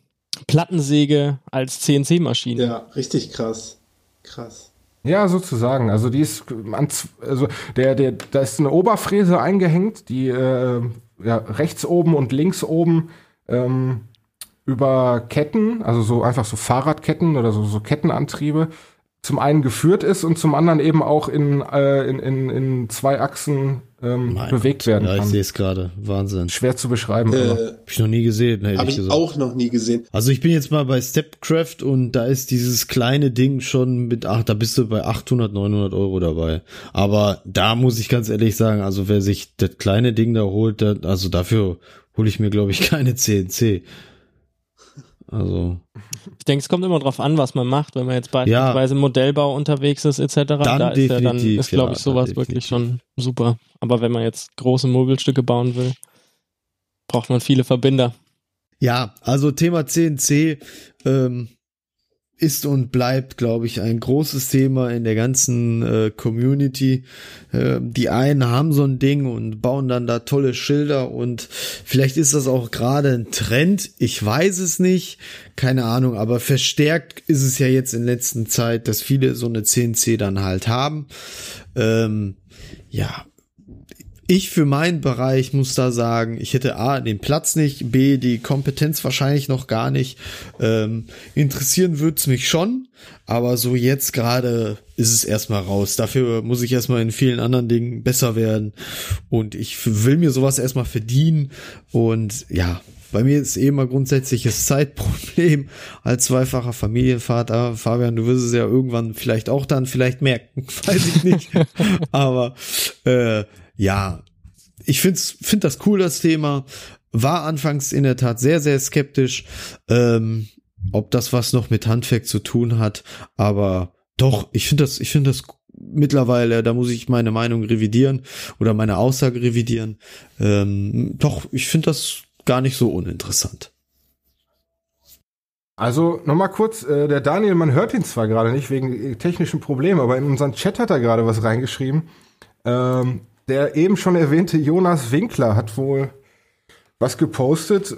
Plattensäge als CNC-Maschine. Ja, richtig krass. Krass. Ja, sozusagen. Also die ist an, also der, der, da ist eine Oberfräse eingehängt, die äh, ja, rechts oben und links oben ähm, über Ketten, also so einfach so Fahrradketten oder so, so Kettenantriebe, zum einen geführt ist und zum anderen eben auch in, äh, in, in, in zwei Achsen ähm, Mein bewegt werden Ja, ich kann. sehe es gerade. Wahnsinn. Schwer zu beschreiben. aber. Äh, Hab ich noch nie gesehen, ehrlich Habe ich gesagt. auch noch nie gesehen. Also ich bin jetzt mal bei Stepcraft und da ist dieses kleine Ding schon mit, ach, da bist du bei 800, 900 Euro dabei. Aber da muss ich ganz ehrlich sagen, also wer sich das kleine Ding da holt, der, also dafür hole ich mir, glaube ich, keine CNC. Also, Ich denke, es kommt immer drauf an, was man macht. Wenn man jetzt beispielsweise im Modellbau unterwegs ist, etc., da ist, ja, dann ist, glaube ja, ich, sowas dann wirklich schon super. Aber wenn man jetzt große Möbelstücke bauen will, braucht man viele Verbinder. ja, also Thema CNC ähm, ist und bleibt, glaube ich, ein großes Thema in der ganzen äh, Community. Äh, die einen haben so ein Ding und bauen dann da tolle Schilder und vielleicht ist das auch gerade ein Trend. Ich weiß es nicht, keine Ahnung, aber verstärkt ist es ja jetzt in letzter Zeit, dass viele so eine CNC dann halt haben. Ähm, ja, ich für meinen Bereich muss da sagen, ich hätte A, den Platz nicht, B, die Kompetenz wahrscheinlich noch gar nicht. Ähm, interessieren wird's mich schon, aber so jetzt gerade ist es erstmal raus. Dafür muss ich erstmal in vielen anderen Dingen besser werden und ich will mir sowas erstmal verdienen und ja, bei mir ist eh immer grundsätzliches Zeitproblem als zweifacher Familienvater. Fabian, du wirst es ja irgendwann vielleicht auch dann vielleicht merken, weiß ich nicht. Aber äh, ja, ich find's, find das cool, das Thema. War anfangs in der Tat sehr, sehr skeptisch, ähm, ob das was noch mit Handwerk zu tun hat. Aber doch, ich finde das, ich finde das mittlerweile, da muss ich meine Meinung revidieren oder meine Aussage revidieren. Ähm, doch, ich finde das gar nicht so uninteressant. Also nochmal kurz, äh, der Daniel, man hört ihn zwar gerade nicht wegen technischen Problemen, aber in unseren Chat hat er gerade was reingeschrieben. Ähm, der eben schon erwähnte Jonas Winkler hat wohl was gepostet,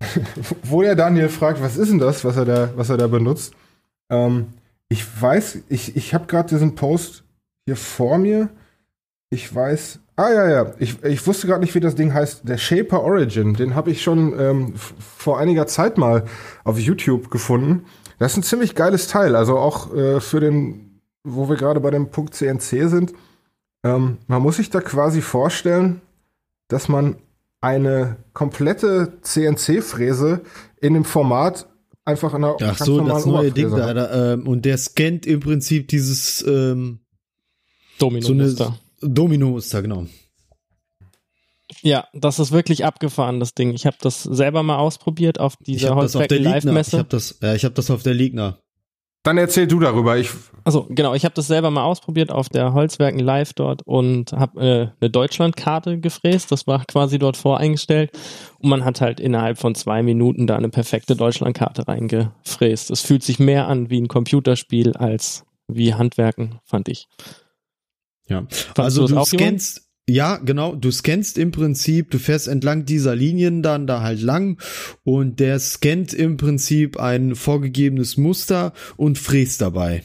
wo der Daniel fragt, was ist denn das, was er da, was er da benutzt. Ähm, ich weiß, ich, ich habe gerade diesen Post hier vor mir. Ich weiß. Ah ja, ja. Ich, ich wusste gerade nicht, wie das Ding heißt. Der Shaper Origin. Den habe ich schon ähm, vor einiger Zeit mal auf YouTube gefunden. Das ist ein ziemlich geiles Teil. Also auch äh, für den, wo wir gerade bei dem Punkt CNC sind. Ähm, man muss sich da quasi vorstellen, dass man eine komplette CNC-Fräse in dem Format einfach in einer Ach so, das neue Ding da, da ähm, und der scannt im Prinzip dieses ähm, Domino-Muster. So Domino-Muster, genau. Ja, das ist wirklich abgefahren, das Ding. Ich habe das selber mal ausprobiert auf dieser Holzwerk Live-Messe. Ich habe das, ja, ich habe das auf der Ligna. Dann erzähl du darüber. Ich also genau, ich habe das selber mal ausprobiert auf der Holzwerken Live dort und habe äh, eine Deutschlandkarte gefräst. Das war quasi dort voreingestellt und man hat halt innerhalb von zwei Minuten da eine perfekte Deutschlandkarte reingefräst. Es fühlt sich mehr an wie ein Computerspiel als wie Handwerken, fand ich. Ja, Fandst also du, du scannst, ja, genau. Du scannst im Prinzip, du fährst entlang dieser Linien dann da halt lang und der scannt im Prinzip ein vorgegebenes Muster und fräst dabei.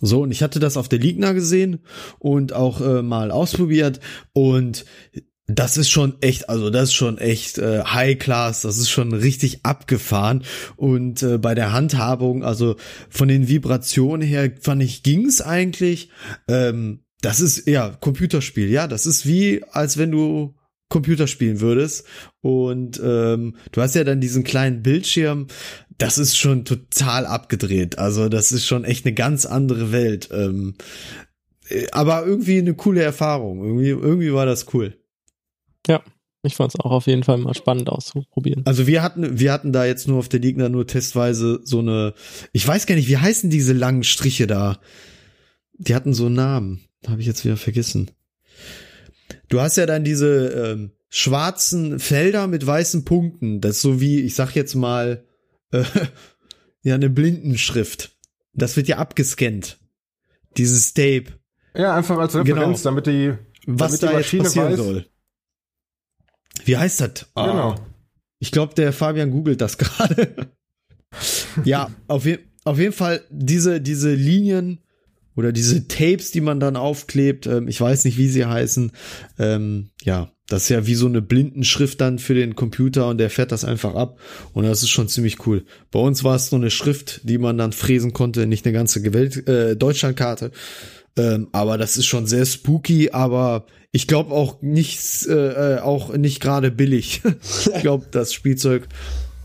So, und ich hatte das auf der Ligna gesehen und auch äh, mal ausprobiert und das ist schon echt, also das ist schon echt äh, High Class, das ist schon richtig abgefahren und äh, bei der Handhabung, also von den Vibrationen her fand ich ging's eigentlich. Ähm, das ist ja Computerspiel, ja. Das ist wie, als wenn du Computer spielen würdest. Und ähm, du hast ja dann diesen kleinen Bildschirm. Das ist schon total abgedreht. Also das ist schon echt eine ganz andere Welt. Ähm, äh, aber irgendwie eine coole Erfahrung. Irgendwie, irgendwie war das cool. Ja, ich fand es auch auf jeden Fall mal spannend auszuprobieren. Also wir hatten, wir hatten da jetzt nur auf der Ligner nur testweise so eine, ich weiß gar nicht, wie heißen diese langen Striche da? Die hatten so einen Namen. Habe ich jetzt wieder vergessen. Du hast ja dann diese ähm, schwarzen Felder mit weißen Punkten. Das ist so wie, ich sag jetzt mal, äh, ja, eine Blindenschrift. Das wird ja abgescannt. Dieses Tape. Ja, einfach als Referenz, genau. damit die, was damit da die Maschine jetzt passieren weiß. soll. Wie heißt das? Ah. Genau. Ich glaube, der Fabian googelt das gerade. ja, auf, je auf jeden Fall diese, diese Linien oder diese Tapes, die man dann aufklebt, ähm, ich weiß nicht, wie sie heißen. Ähm, ja, das ist ja wie so eine Blindenschrift dann für den Computer und der fährt das einfach ab und das ist schon ziemlich cool. Bei uns war es nur eine Schrift, die man dann fräsen konnte, nicht eine ganze Welt äh, Deutschlandkarte. Ähm, aber das ist schon sehr spooky, aber ich glaube auch nicht, äh, äh auch nicht gerade billig. ich glaube, das Spielzeug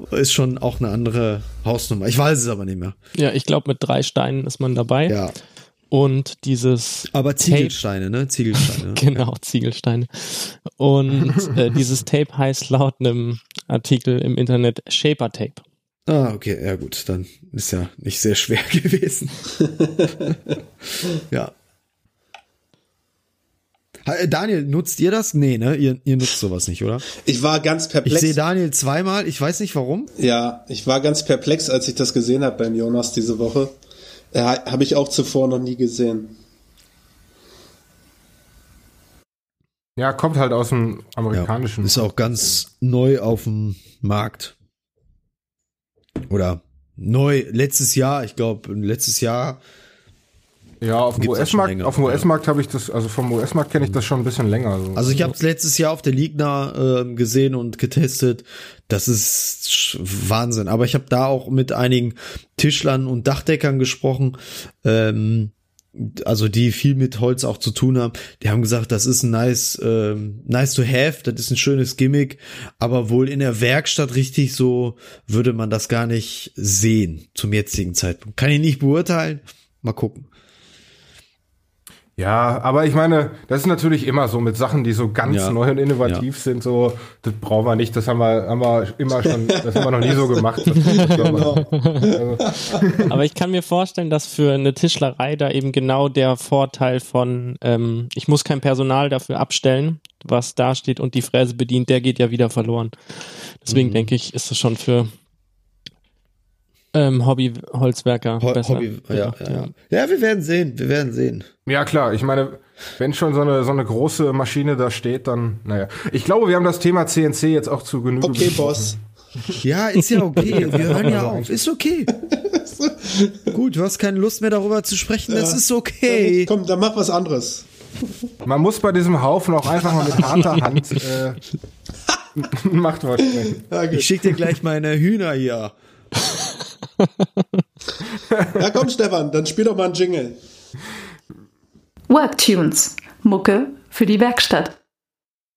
ist schon auch eine andere Hausnummer. Ich weiß es aber nicht mehr. Ja, ich glaube, mit drei Steinen ist man dabei. Ja und dieses aber Ziegelsteine, Tape, ne? Ziegelsteine. genau, Ziegelsteine. Und äh, dieses Tape heißt laut einem Artikel im Internet Shaper Tape. Ah, okay, ja gut, dann ist ja nicht sehr schwer gewesen. ja. Äh, Daniel, nutzt ihr das? Nee, ne? Ihr, ihr nutzt sowas nicht, oder? Ich war ganz perplex. Ich sehe Daniel zweimal, ich weiß nicht warum. Ja, ich war ganz perplex, als ich das gesehen habe beim Jonas diese Woche. Ja, habe ich auch zuvor noch nie gesehen. Ja, kommt halt aus dem amerikanischen. Ja, ist auch ganz neu auf dem Markt. Oder neu, letztes Jahr, ich glaube, letztes Jahr ja, auf dem US-Markt, auf dem US-Markt habe ich das, also vom US-Markt kenne ich das schon ein bisschen länger. So. Also ich habe es letztes Jahr auf der Ligna äh, gesehen und getestet. Das ist Wahnsinn. Aber ich habe da auch mit einigen Tischlern und Dachdeckern gesprochen. Ähm, also die viel mit Holz auch zu tun haben, die haben gesagt, das ist ein nice, ähm, nice to have, das ist ein schönes Gimmick, aber wohl in der Werkstatt richtig so würde man das gar nicht sehen zum jetzigen Zeitpunkt. Kann ich nicht beurteilen. Mal gucken. Ja, aber ich meine, das ist natürlich immer so mit Sachen, die so ganz ja. neu und innovativ ja. sind, so, das brauchen wir nicht, das haben wir, haben wir immer schon, das haben wir noch nie so gemacht. genau. also. Aber ich kann mir vorstellen, dass für eine Tischlerei da eben genau der Vorteil von, ähm, ich muss kein Personal dafür abstellen, was da steht und die Fräse bedient, der geht ja wieder verloren. Deswegen mhm. denke ich, ist es schon für ähm, Hobby-Holzwerker Ho besser. Hobby, ja, ja, ja. ja, wir werden sehen, wir werden sehen. Ja, klar, ich meine, wenn schon so eine, so eine große Maschine da steht, dann, naja. Ich glaube, wir haben das Thema CNC jetzt auch zu Genüge Okay, Boss. Ja, ist ja okay. Wir hören ja auf. Ist okay. Gut, du hast keine Lust mehr darüber zu sprechen. Das ist okay. Komm, dann mach was anderes. Man muss bei diesem Haufen auch einfach mal mit harter Hand äh, Machtwort sprechen. Ja. Ich schick dir gleich meine Hühner hier. Ja, komm, Stefan, dann spiel doch mal einen Jingle. Worktunes. Mucke für die Werkstatt.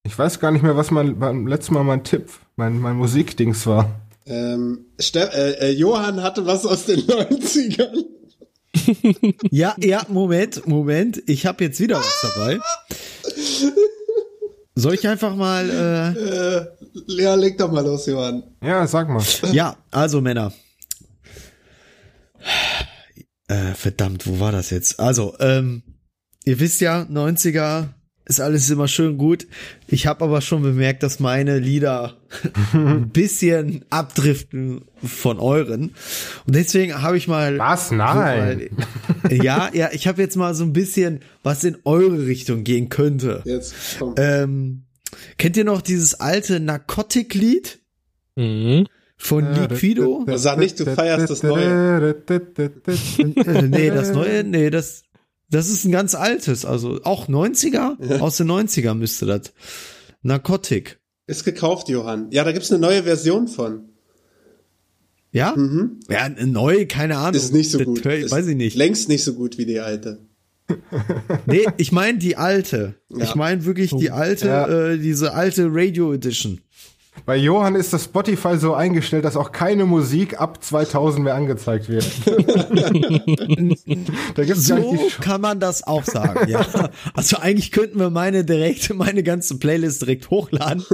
Ich weiß gar nicht mehr, was mein, beim letzten Mal mein Tipp, mein, mein Musikdings war. Ähm, Ste äh, äh, Johann hatte was aus den 90ern. Ja, ja, Moment, Moment. Ich habe jetzt wieder was dabei. Soll ich einfach mal. Äh, Äh, ja, leg doch mal los, Johann. Ja, sag mal. ja, also Männer. Äh, verdammt, wo war das jetzt? Also, ähm, ihr wisst ja, 90er ist alles immer schön gut. Ich habe aber schon bemerkt, dass meine Lieder ein bisschen abdriften von euren. Und deswegen habe ich mal. Was? Nein. So mal, ja, ja, ich habe jetzt mal so ein bisschen, was in eure Richtung gehen könnte. Jetzt komm. Ähm, kennt ihr noch dieses alte Narcotic-Lied Mhm. Von Liquido? Sag nicht, du feierst das Neue. Nee, das neue, nee, das, das ist ein ganz altes, also auch 90er, aus den 90er müsste das. Narcotic. Ist gekauft, Johann. Ja, da gibt's eine neue Version von. Ja? Ja, eine neue, keine Ahnung. Mhm. Ist nicht so Das gut. Ist weiß ich nicht. Längst nicht so gut wie die alte. Nee, ich meine die alte. Ja. Ich meine wirklich die alte, Ja. äh, diese alte Radio Edition. Bei Johann ist das Spotify so eingestellt, dass auch keine Musik ab 2000 mehr angezeigt wird. da gibt's So kann man das auch sagen, ja. Also eigentlich könnten wir meine direkt, meine ganze Playlist direkt hochladen.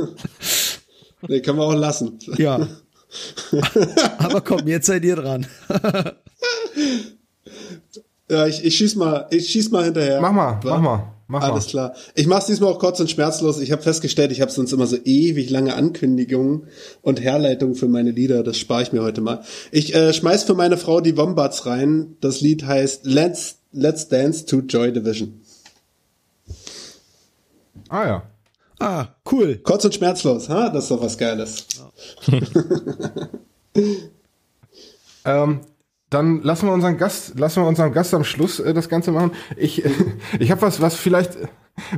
Nee, können wir auch lassen. Ja. Aber komm, jetzt seid ihr dran. Ja, ich, ich schieß mal, ich schieß mal hinterher. Mach mal, mach mal, mach Alles mal. klar. Ich mach's diesmal auch kurz und schmerzlos. Ich habe festgestellt, ich habe sonst immer so ewig lange Ankündigungen und Herleitungen für meine Lieder. Das spare ich mir heute mal. Ich äh, schmeiß für meine Frau die Wombats rein. Das Lied heißt Let's Let's Dance to Joy Division. Ah ja. Ah, cool. Kurz und schmerzlos, ha? Das ist doch was Geiles. Ähm, dann lassen wir unseren Gast, lassen wir unseren Gast am Schluss äh, das Ganze machen. Ich, ich habe was, was vielleicht,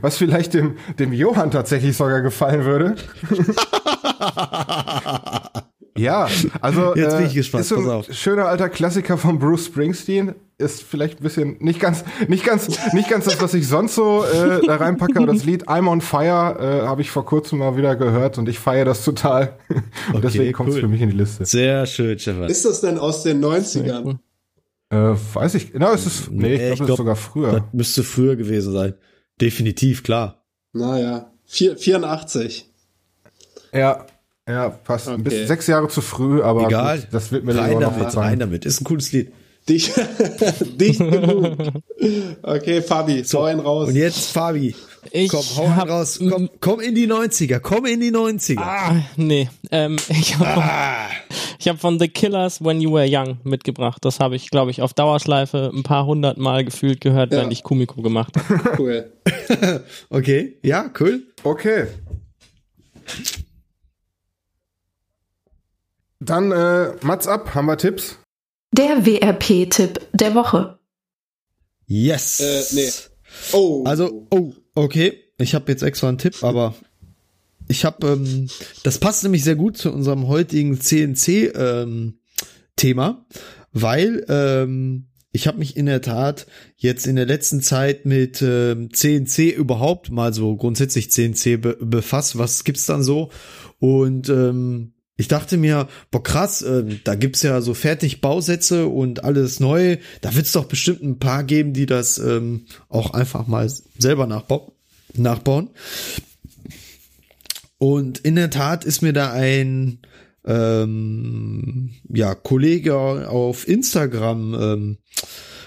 was vielleicht dem, dem Johann tatsächlich sogar gefallen würde. ja, also Jetzt bin äh, ich gespannt, Ist so ein pass auf. schöner alter Klassiker von Bruce Springsteen. Ist vielleicht ein bisschen nicht ganz, nicht ganz, nicht ganz das, was ich sonst so äh, da reinpacke. Aber das Lied I'm on Fire äh, habe ich vor kurzem mal wieder gehört und ich feiere das total. Und Okay, deswegen kommt es cool. für mich in die Liste. Sehr schön, Stefan. Ist das denn aus den 90ern? Äh, weiß ich. Na, es ist. Nee, ich glaube, ich das ist glaub, sogar früher. Das müsste früher gewesen sein. Definitiv, klar. Naja, vier, 84. Ja, ja, passt. Ein Okay. bisschen sechs Jahre zu früh, aber Egal. gut, das wird mir rein dann auch noch damit, rein verzeihen. damit. Ist ein cooles Lied. Dich, dich genug. Okay, Fabi, so, hau einen raus. Und jetzt, Fabi. Ich komm, hau einen raus. Komm, komm in die 90er. Komm in die 90er. Ah, nee. Ähm, ich habe Ah. ich hab von The Killers When You Were Young mitgebracht. Das habe ich, glaube ich, auf Dauerschleife ein paar hundert Mal gefühlt gehört, Ja. während ich Kumiko gemacht habe. Cool. Okay, ja, cool. Okay. Dann äh, Mats ab, haben wir Tipps? Der WRP-Tipp der Woche. Yes. Äh, nee. Oh. Also, oh, okay. Ich habe jetzt extra einen Tipp, aber ich habe, ähm, das passt nämlich sehr gut zu unserem heutigen CNC-Thema, weil ähm, ich habe mich in der Tat jetzt in der letzten Zeit mit ähm, CNC überhaupt mal so grundsätzlich CNC be befasst. Was gibt's dann so? Und ähm, ich dachte mir, boah krass, äh, da gibt's ja so fertig Bausätze und alles neu. Da wird's doch bestimmt ein paar geben, die das ähm, auch einfach mal selber nachbau nachbauen. Und in der Tat ist mir da ein ähm, ja, Kollege auf Instagram ähm,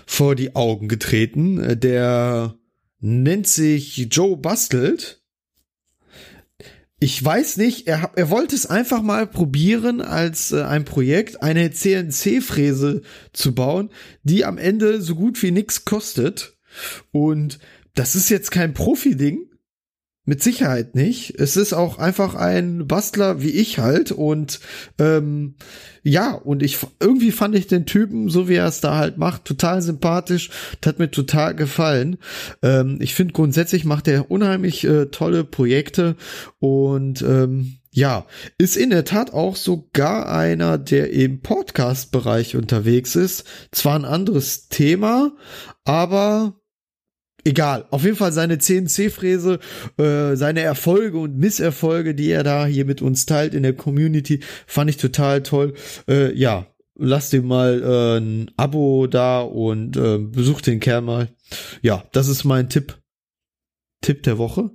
vor die Augen getreten. Äh, Der nennt sich Joe Bastelt. Ich weiß nicht, er, er wollte es einfach mal probieren als äh, ein Projekt, eine CNC-Fräse zu bauen, die am Ende so gut wie nix kostet. Und das ist jetzt kein Profi-Ding. Mit Sicherheit nicht. Es ist auch einfach ein Bastler wie ich halt und ähm, ja, und ich irgendwie fand ich den Typen, so wie er es da halt macht, total sympathisch. Das hat mir total gefallen. Ähm, ich finde grundsätzlich macht er unheimlich äh, tolle Projekte und ähm, ja, ist in der Tat auch sogar einer, der im Podcast-Bereich unterwegs ist. Zwar ein anderes Thema, aber egal. Auf jeden Fall seine CNC-Fräse, äh, seine Erfolge und Misserfolge, die er da hier mit uns teilt in der Community, fand ich total toll. Äh, ja, lasst ihm mal äh, ein Abo da und äh, besucht den Kerl mal. Ja, das ist mein Tipp. Tipp der Woche.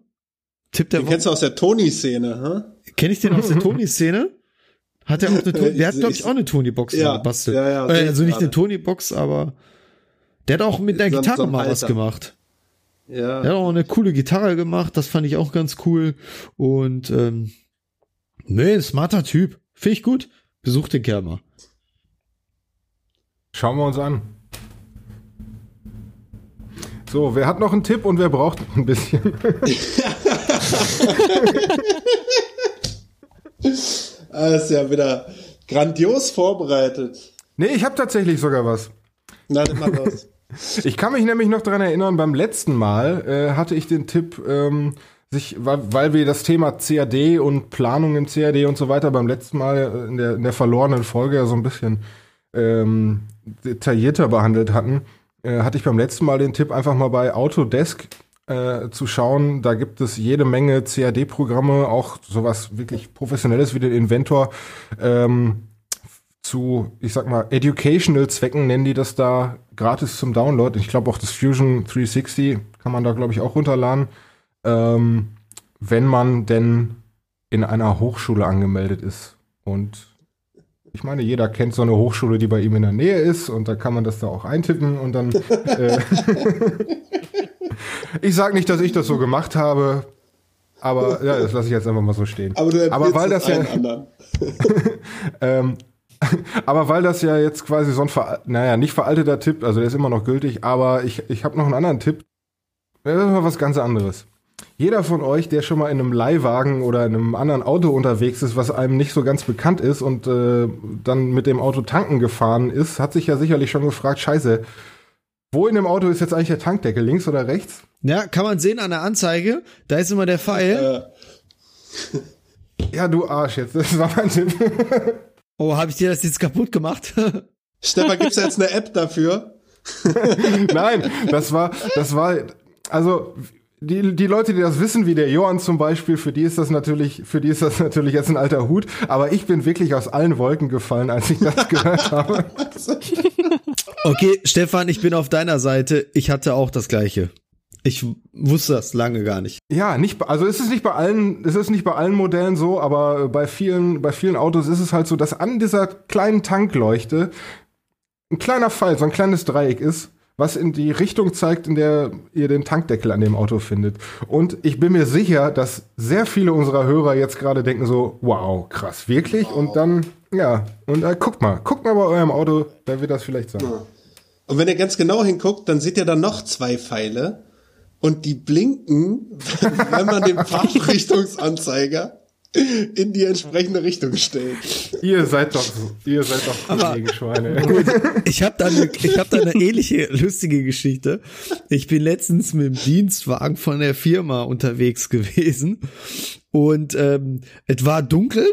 Tipp der den Woche. kennst du aus der Tony-Szene, hä? Kenn ich den aus der Tony-Szene? Hat er auch eine Tony, der hat glaube ich auch eine Tony-Box ja, gebastelt. Ja, ja, äh, also nicht eine Tony-Box, aber der hat auch mit der Gitarre mal was gemacht. Ja. Er hat auch eine coole Gitarre gemacht, das fand ich auch ganz cool. Und ähm, nee, smarter Typ. Finde ich gut. Besuch den Kerl mal. Schauen wir uns an. So, wer hat noch einen Tipp und wer braucht noch ein bisschen? das ist ja wieder grandios vorbereitet. Nee, ich habe tatsächlich sogar was. Na, dann mach was. Ich kann mich nämlich noch dran erinnern, beim letzten Mal äh, hatte ich den Tipp, ähm, sich, weil, weil wir das Thema CAD und Planung im CAD und so weiter beim letzten Mal äh, in der, in der verlorenen Folge ja so ein bisschen ähm, detaillierter behandelt hatten, äh, hatte ich beim letzten Mal den Tipp, einfach mal bei Autodesk äh, zu schauen. Da gibt es jede Menge CAD-Programme, auch sowas wirklich Professionelles wie den Inventor. Ähm, zu, ich sag mal, educational Zwecken nennen die das da gratis zum Download. Ich glaube auch das Fusion 360 kann man da, glaube ich, auch runterladen. Ähm, wenn man denn in einer Hochschule angemeldet ist. Und ich meine, jeder kennt so eine Hochschule, die bei ihm in der Nähe ist und da kann man das da auch eintippen und dann. Äh, ich sage nicht, dass ich das so gemacht habe, aber ja, das lasse ich jetzt einfach mal so stehen. Aber, du aber weil das ja. ähm, aber weil das ja jetzt quasi so ein, ver naja, nicht veralteter Tipp, also der ist immer noch gültig, aber ich, ich habe noch einen anderen Tipp. Das ist mal was ganz anderes. Jeder von euch, der schon mal in einem Leihwagen oder in einem anderen Auto unterwegs ist, was einem nicht so ganz bekannt ist und äh, dann mit dem Auto tanken gefahren ist, hat sich ja sicherlich schon gefragt, scheiße, wo in dem Auto ist jetzt eigentlich der Tankdeckel, links oder rechts? Ja, kann man sehen an der Anzeige, da ist immer der Pfeil. Äh. ja, du Arsch jetzt, das war mein Tipp. Oh, habe ich dir das jetzt kaputt gemacht? Stefan, gibt's jetzt eine App dafür? Nein, das war, das war, also die, die Leute, die das wissen, wie der Johann zum Beispiel, für die ist das natürlich, für die ist das natürlich jetzt ein alter Hut. Aber ich bin wirklich aus allen Wolken gefallen, als ich das gehört habe. Okay, Stefan, ich bin auf deiner Seite. Ich hatte auch das Gleiche. Ich wusste das lange gar nicht. Ja, nicht, also ist es nicht bei allen, ist es nicht bei allen Modellen so, aber bei vielen, bei vielen Autos ist es halt so, dass an dieser kleinen Tankleuchte ein kleiner Pfeil, so ein kleines Dreieck ist, was in die Richtung zeigt, in der ihr den Tankdeckel an dem Auto findet. Und ich bin mir sicher, dass sehr viele unserer Hörer jetzt gerade denken so, wow, krass, wirklich? Wow. Und dann, ja, und äh, guckt mal, guckt mal bei eurem Auto, da wird das vielleicht sein. Und wenn ihr ganz genau hinguckt, dann seht ihr da noch zwei Pfeile und die blinken, wenn man den Fahrtrichtungsanzeiger in die entsprechende Richtung stellt. Ihr seid doch, ihr seid doch Aber, Schweine. Gut, ich habe da eine, ich habe da eine ähnliche lustige Geschichte. Ich bin letztens mit dem Dienstwagen von der Firma unterwegs gewesen und ähm, es war dunkel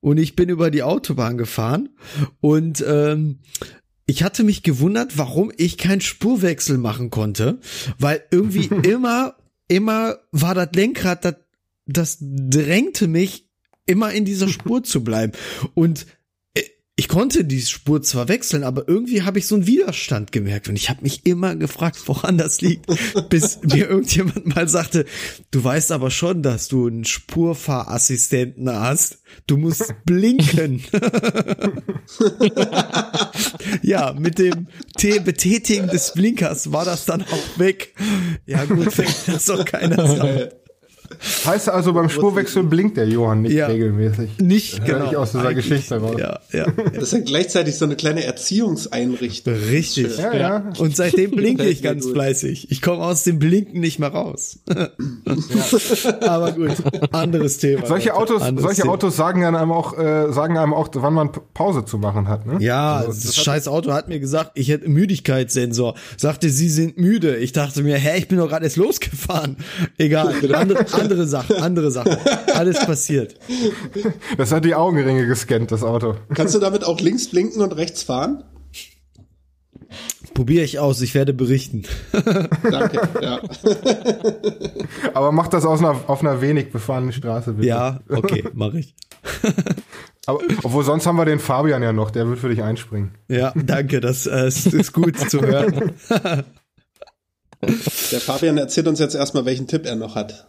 und ich bin über die Autobahn gefahren und ähm, ich hatte mich gewundert, warum ich keinen Spurwechsel machen konnte, weil irgendwie immer, immer war das Lenkrad, das, das drängte mich, immer in dieser Spur zu bleiben. Und ich konnte die Spur zwar wechseln, aber irgendwie habe ich so einen Widerstand gemerkt und ich habe mich immer gefragt, woran das liegt, bis mir irgendjemand mal sagte, du weißt aber schon, dass du einen Spurfahrassistenten hast. Du musst blinken. ja, mit dem T Betätigen des Blinkers war das dann auch weg. Ja gut, das doch keiner sagen. Heißt also, beim Spurwechsel blinkt der Johann nicht Ja. regelmäßig. Nicht Hör genau. ich aus dieser Eigentlich- Geschichte raus. Ja, ja. Das ist ja gleichzeitig so eine kleine Erziehungseinrichtung. Richtig. Ja, ja. Und seitdem blinke ich ganz gut. fleißig. Ich komme aus dem Blinken nicht mehr raus. Aber gut, anderes Thema. Solche Leute, Autos, anderes solche Thema. Autos sagen einem auch, äh, sagen einem auch, wann man Pause zu machen hat. Ne? Ja, Also, das scheiß Auto hat mir gesagt, ich hätte einen Müdigkeitssensor. Sagte, sie sind müde. Ich dachte mir, hä, ich bin doch gerade erst losgefahren. Egal, andere, andere Sachen, andere Sachen. Alles passiert. Das hat die Augenringe gescannt, das Auto. Kannst du damit auch links blinken und rechts fahren? Probiere ich aus, ich werde berichten. Danke, ja. Aber mach das aus einer, auf einer wenig befahrenen Straße, bitte. Ja, okay, mache ich. Aber, obwohl sonst haben wir den Fabian ja noch, der wird für dich einspringen. Ja, danke, das äh, ist, ist gut zu hören. Der Fabian erzählt uns jetzt erstmal, welchen Tipp er noch hat.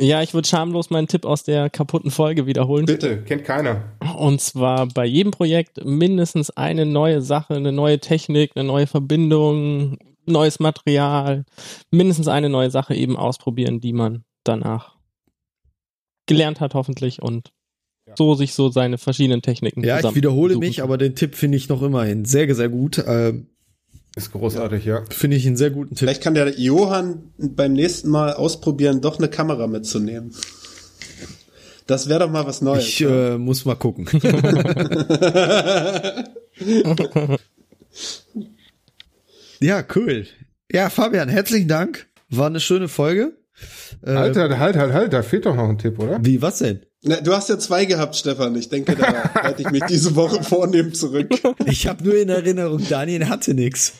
Ja, ich würde schamlos meinen Tipp aus der kaputten Folge wiederholen. Bitte, kennt keiner. Und zwar bei jedem Projekt mindestens eine neue Sache, eine neue Technik, eine neue Verbindung, neues Material, mindestens eine neue Sache eben ausprobieren, die man danach gelernt hat hoffentlich und so sich so seine verschiedenen Techniken Ja, ich wiederhole suchen mich, aber den Tipp finde ich noch immerhin sehr, sehr gut. Ähm, Ist großartig, ja. finde ich einen sehr guten Tipp. Vielleicht kann der Johann beim nächsten Mal ausprobieren, doch eine Kamera mitzunehmen. Das wäre doch mal was Neues. Ich äh, muss mal gucken. ja, cool. Ja, Fabian, herzlichen Dank. War eine schöne Folge. Äh, Alter, halt, halt, halt, da fehlt doch noch ein Tipp, oder? Wie, was denn? Na, du hast ja zwei gehabt, Stefan. Ich denke, da halte ich mich diese Woche vornehm zurück. Ich habe nur in Erinnerung, Daniel hatte nix.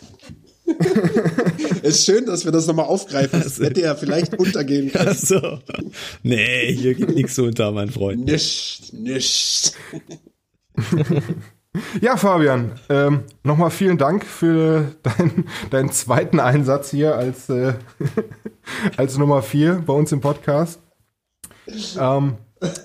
Ist schön, dass wir das nochmal aufgreifen. Das hätte ja vielleicht untergehen können. Also, nee, hier geht nichts unter, mein Freund. Nicht, nicht. Ja, Fabian, ähm, nochmal vielen Dank für deinen deinen zweiten Einsatz hier als, äh, als Nummer vier bei uns im Podcast. Ähm,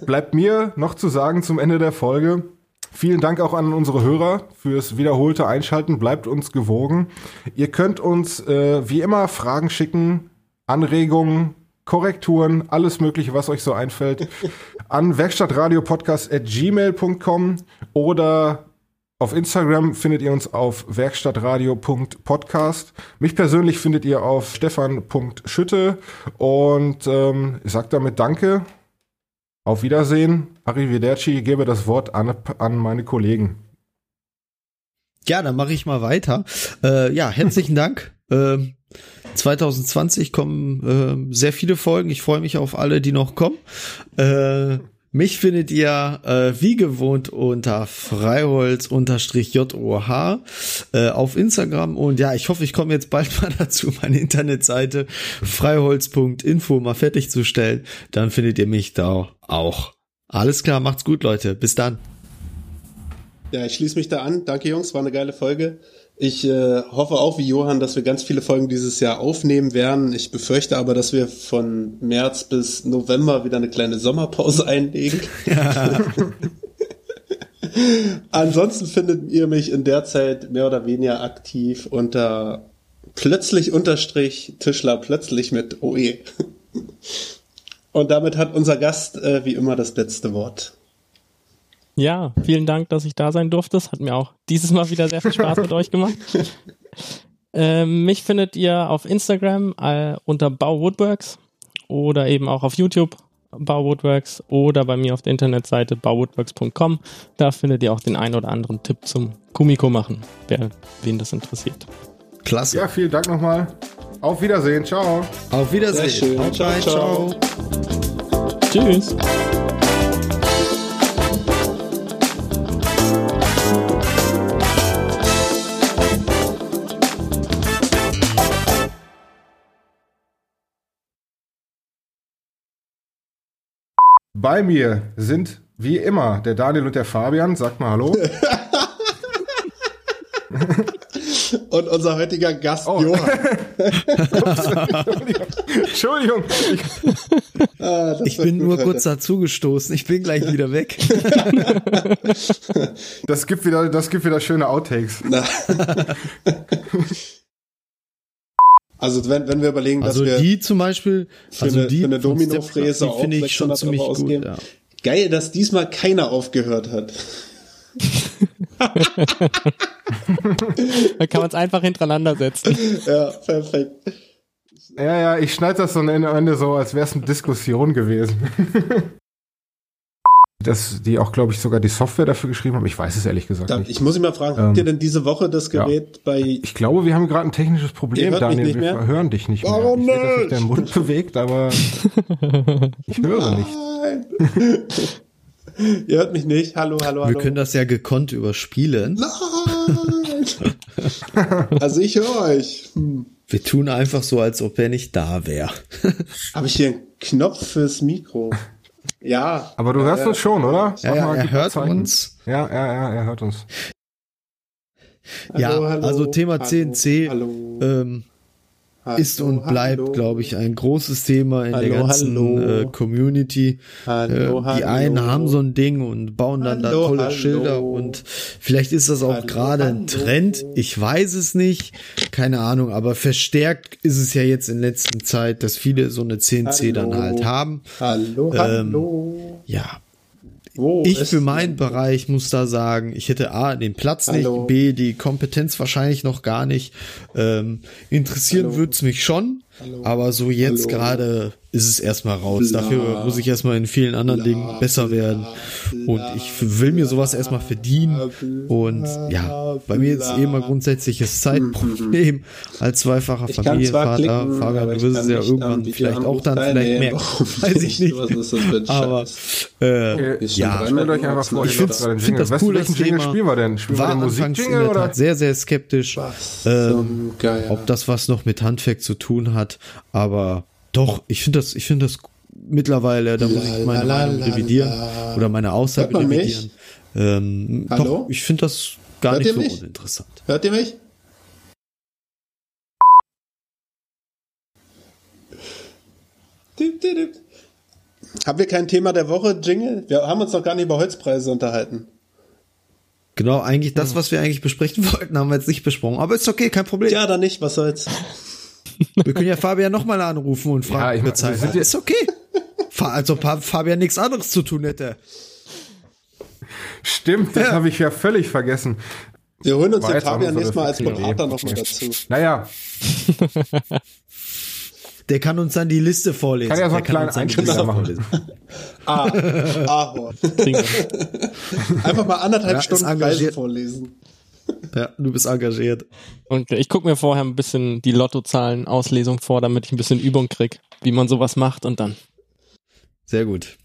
bleibt mir noch zu sagen zum Ende der Folge. Vielen Dank auch an unsere Hörer fürs wiederholte Einschalten. Bleibt uns gewogen. Ihr könnt uns äh, wie immer Fragen schicken, Anregungen, Korrekturen, alles Mögliche, was euch so einfällt, an werkstattradiopodcast.gmail.com oder auf Instagram findet ihr uns auf werkstattradio.podcast. Mich persönlich findet ihr auf stefan.schütte und ähm, ich sage damit Danke. Auf Wiedersehen. Arrivederci. Gebe das Wort an, an meine Kollegen. Ja, dann mache ich mal weiter. Äh, ja, herzlichen Dank. Ähm, 2020 kommen äh, sehr viele Folgen. Ich freue mich auf alle, die noch kommen. Mich findet ihr äh, wie gewohnt unter freiholz-joh äh, auf Instagram und ja, ich hoffe, ich komme jetzt bald mal dazu, meine Internetseite freiholz.info mal fertigzustellen. Dann findet ihr mich da auch. Alles klar, macht's gut, Leute. Bis dann. Ja, ich schließe mich da an. Danke, Jungs, war eine geile Folge. Ich äh, hoffe auch wie Johann, dass wir ganz viele Folgen dieses Jahr aufnehmen werden. Ich befürchte aber, dass wir von März bis November wieder eine kleine Sommerpause einlegen. Ansonsten findet ihr mich in der Zeit mehr oder weniger aktiv unter plötzlich unterstrich Tischler plötzlich mit OE. Und damit hat unser Gast äh, wie immer das letzte Wort. Ja, vielen Dank, dass ich da sein durfte. Es hat mir auch dieses Mal wieder sehr viel Spaß mit euch gemacht. Ähm, mich findet ihr auf Instagram äh, unter Bau Woodworks oder eben auch auf YouTube Bau Woodworks oder bei mir auf der Internetseite bauwoodworks.com. Da findet ihr auch den ein oder anderen Tipp zum Kumiko machen, wer wen das interessiert. Klasse. Ja, vielen Dank nochmal. Auf Wiedersehen. Ciao. Auf Wiedersehen. Sehr schön. Haut Ciao, ciao. ciao. Tschüss. Bei mir sind wie immer der Daniel und der Fabian. Sagt mal Hallo. Und unser heutiger Gast Oh. Johann. Entschuldigung. Ich, Ah, Ich bin gut nur heute. kurz dazugestoßen. Ich bin gleich wieder weg. das gibt wieder, das gibt wieder schöne Outtakes. Also wenn, wenn wir überlegen, dass Also wir die zum Beispiel, für also eine, die für eine Domino-Fräse auch finde ich schon 600 ziemlich Euro gut. ausgeben. Ja. Geil, dass diesmal keiner aufgehört hat. Da kann man es einfach hintereinander setzen. Ja, perfekt. Ja, ja, ich schneide das dann am Ende so, als wäre es eine Diskussion gewesen. Dass die auch, glaube ich, sogar die Software dafür geschrieben haben. Ich weiß es ehrlich gesagt Da, nicht. ich muss mich mal fragen, habt ihr denn diese Woche das ja. Gerät bei Ich glaube, wir haben gerade ein technisches Problem, Ihr hört mich Daniel. nicht wir mehr? hören dich nicht Warum mehr. Ich sehe, dass sich nicht? dein Mund bewegt, aber ich höre nicht. Nein. Ihr hört mich nicht. Hallo, hallo, hallo. Wir können das ja gekonnt überspielen. Nein. also ich höre euch. Hm. Wir tun einfach so, als ob er nicht da wäre. Habe ich hier einen Knopf fürs Mikro? Ja. Aber du hörst Ja, uns schon, oder? Ja, ja, er hört Zeichen. uns. Ja, ja, ja, er hört uns. Ja, Hallo, hallo, also Thema hallo, CNC hallo, ähm, hallo, ist und bleibt, glaube ich, ein großes Thema in der Hallo, ganzen hallo. Äh, Community. Hallo, äh, die einen haben so ein Ding und bauen dann da tolle. Schilder und vielleicht ist das auch gerade ein. Trend. Ich weiß es nicht, keine Ahnung, aber verstärkt ist es ja jetzt in letzter Zeit, dass viele so eine CNC dann Hallo. halt haben. Hallo, Ähm, hallo. Ja, Wo ich für meinen Bereich muss da sagen, ich hätte A, den Platz Hallo. nicht, B, die Kompetenz wahrscheinlich noch gar nicht. Ähm, interessieren Hallo. wird's mich schon, Hallo. aber so jetzt gerade ist es erstmal raus. Bla. Dafür muss ich erstmal in vielen anderen Bla, Dingen besser bla, werden. Und ich will mir sowas erstmal verdienen. Und ja, bei mir ist bla. eh immer grundsätzliches Zeitproblem als zweifacher Ich kann zwar Familienvater. klicken, Fabian, du ich wirst kann es ja nicht irgendwann vielleicht auch dann vielleicht merken. Weiß ich nicht. Aber äh, schon ja, dreimal Stellt euch einfach vor, ich ich find's- gerade den find Jingle. das cool, das Thema. spielen wir denn? Spielen wir war anfangs in der? Tat sehr, sehr skeptisch, ähm, ob das was noch mit Handwerk zu tun hat. Aber doch, ich finde das, ich finde das mittlerweile, da muss ich meine Meinung revidieren oder meine Aussage revidieren. Ähm, Hallo? Doch, ich finde das gar Hört nicht so mich? uninteressant. Hört ihr mich? Dip, dip, dip. Haben wir kein Thema der Woche, Jingle? Wir haben uns noch gar nicht über Holzpreise unterhalten. Genau, eigentlich das, was wir eigentlich besprechen wollten, haben wir jetzt nicht besprochen. Aber ist okay, kein Problem. Ja, dann nicht, was soll's. Wir können ja Fabian nochmal anrufen und fragen, Ja, ich ob er mein, Ist okay. Fa- Als ob Pa- Fabian nichts anderes zu tun hätte. Stimmt, das Ja. habe ich ja völlig vergessen. Wir holen uns War den Fabian nächstes Mal als Berater nochmal dazu. Naja, Der kann uns dann die Liste vorlesen. Kann ja so einen kleinen Liste machen. Ah, Ahorn. Einfach mal anderthalb Ja, Stunden engagiert. vorlesen. Ja, du bist engagiert. Und ich gucke mir vorher ein bisschen die Lottozahlen-Auslesung vor, damit ich ein bisschen Übung krieg, wie man sowas macht und dann. Sehr gut.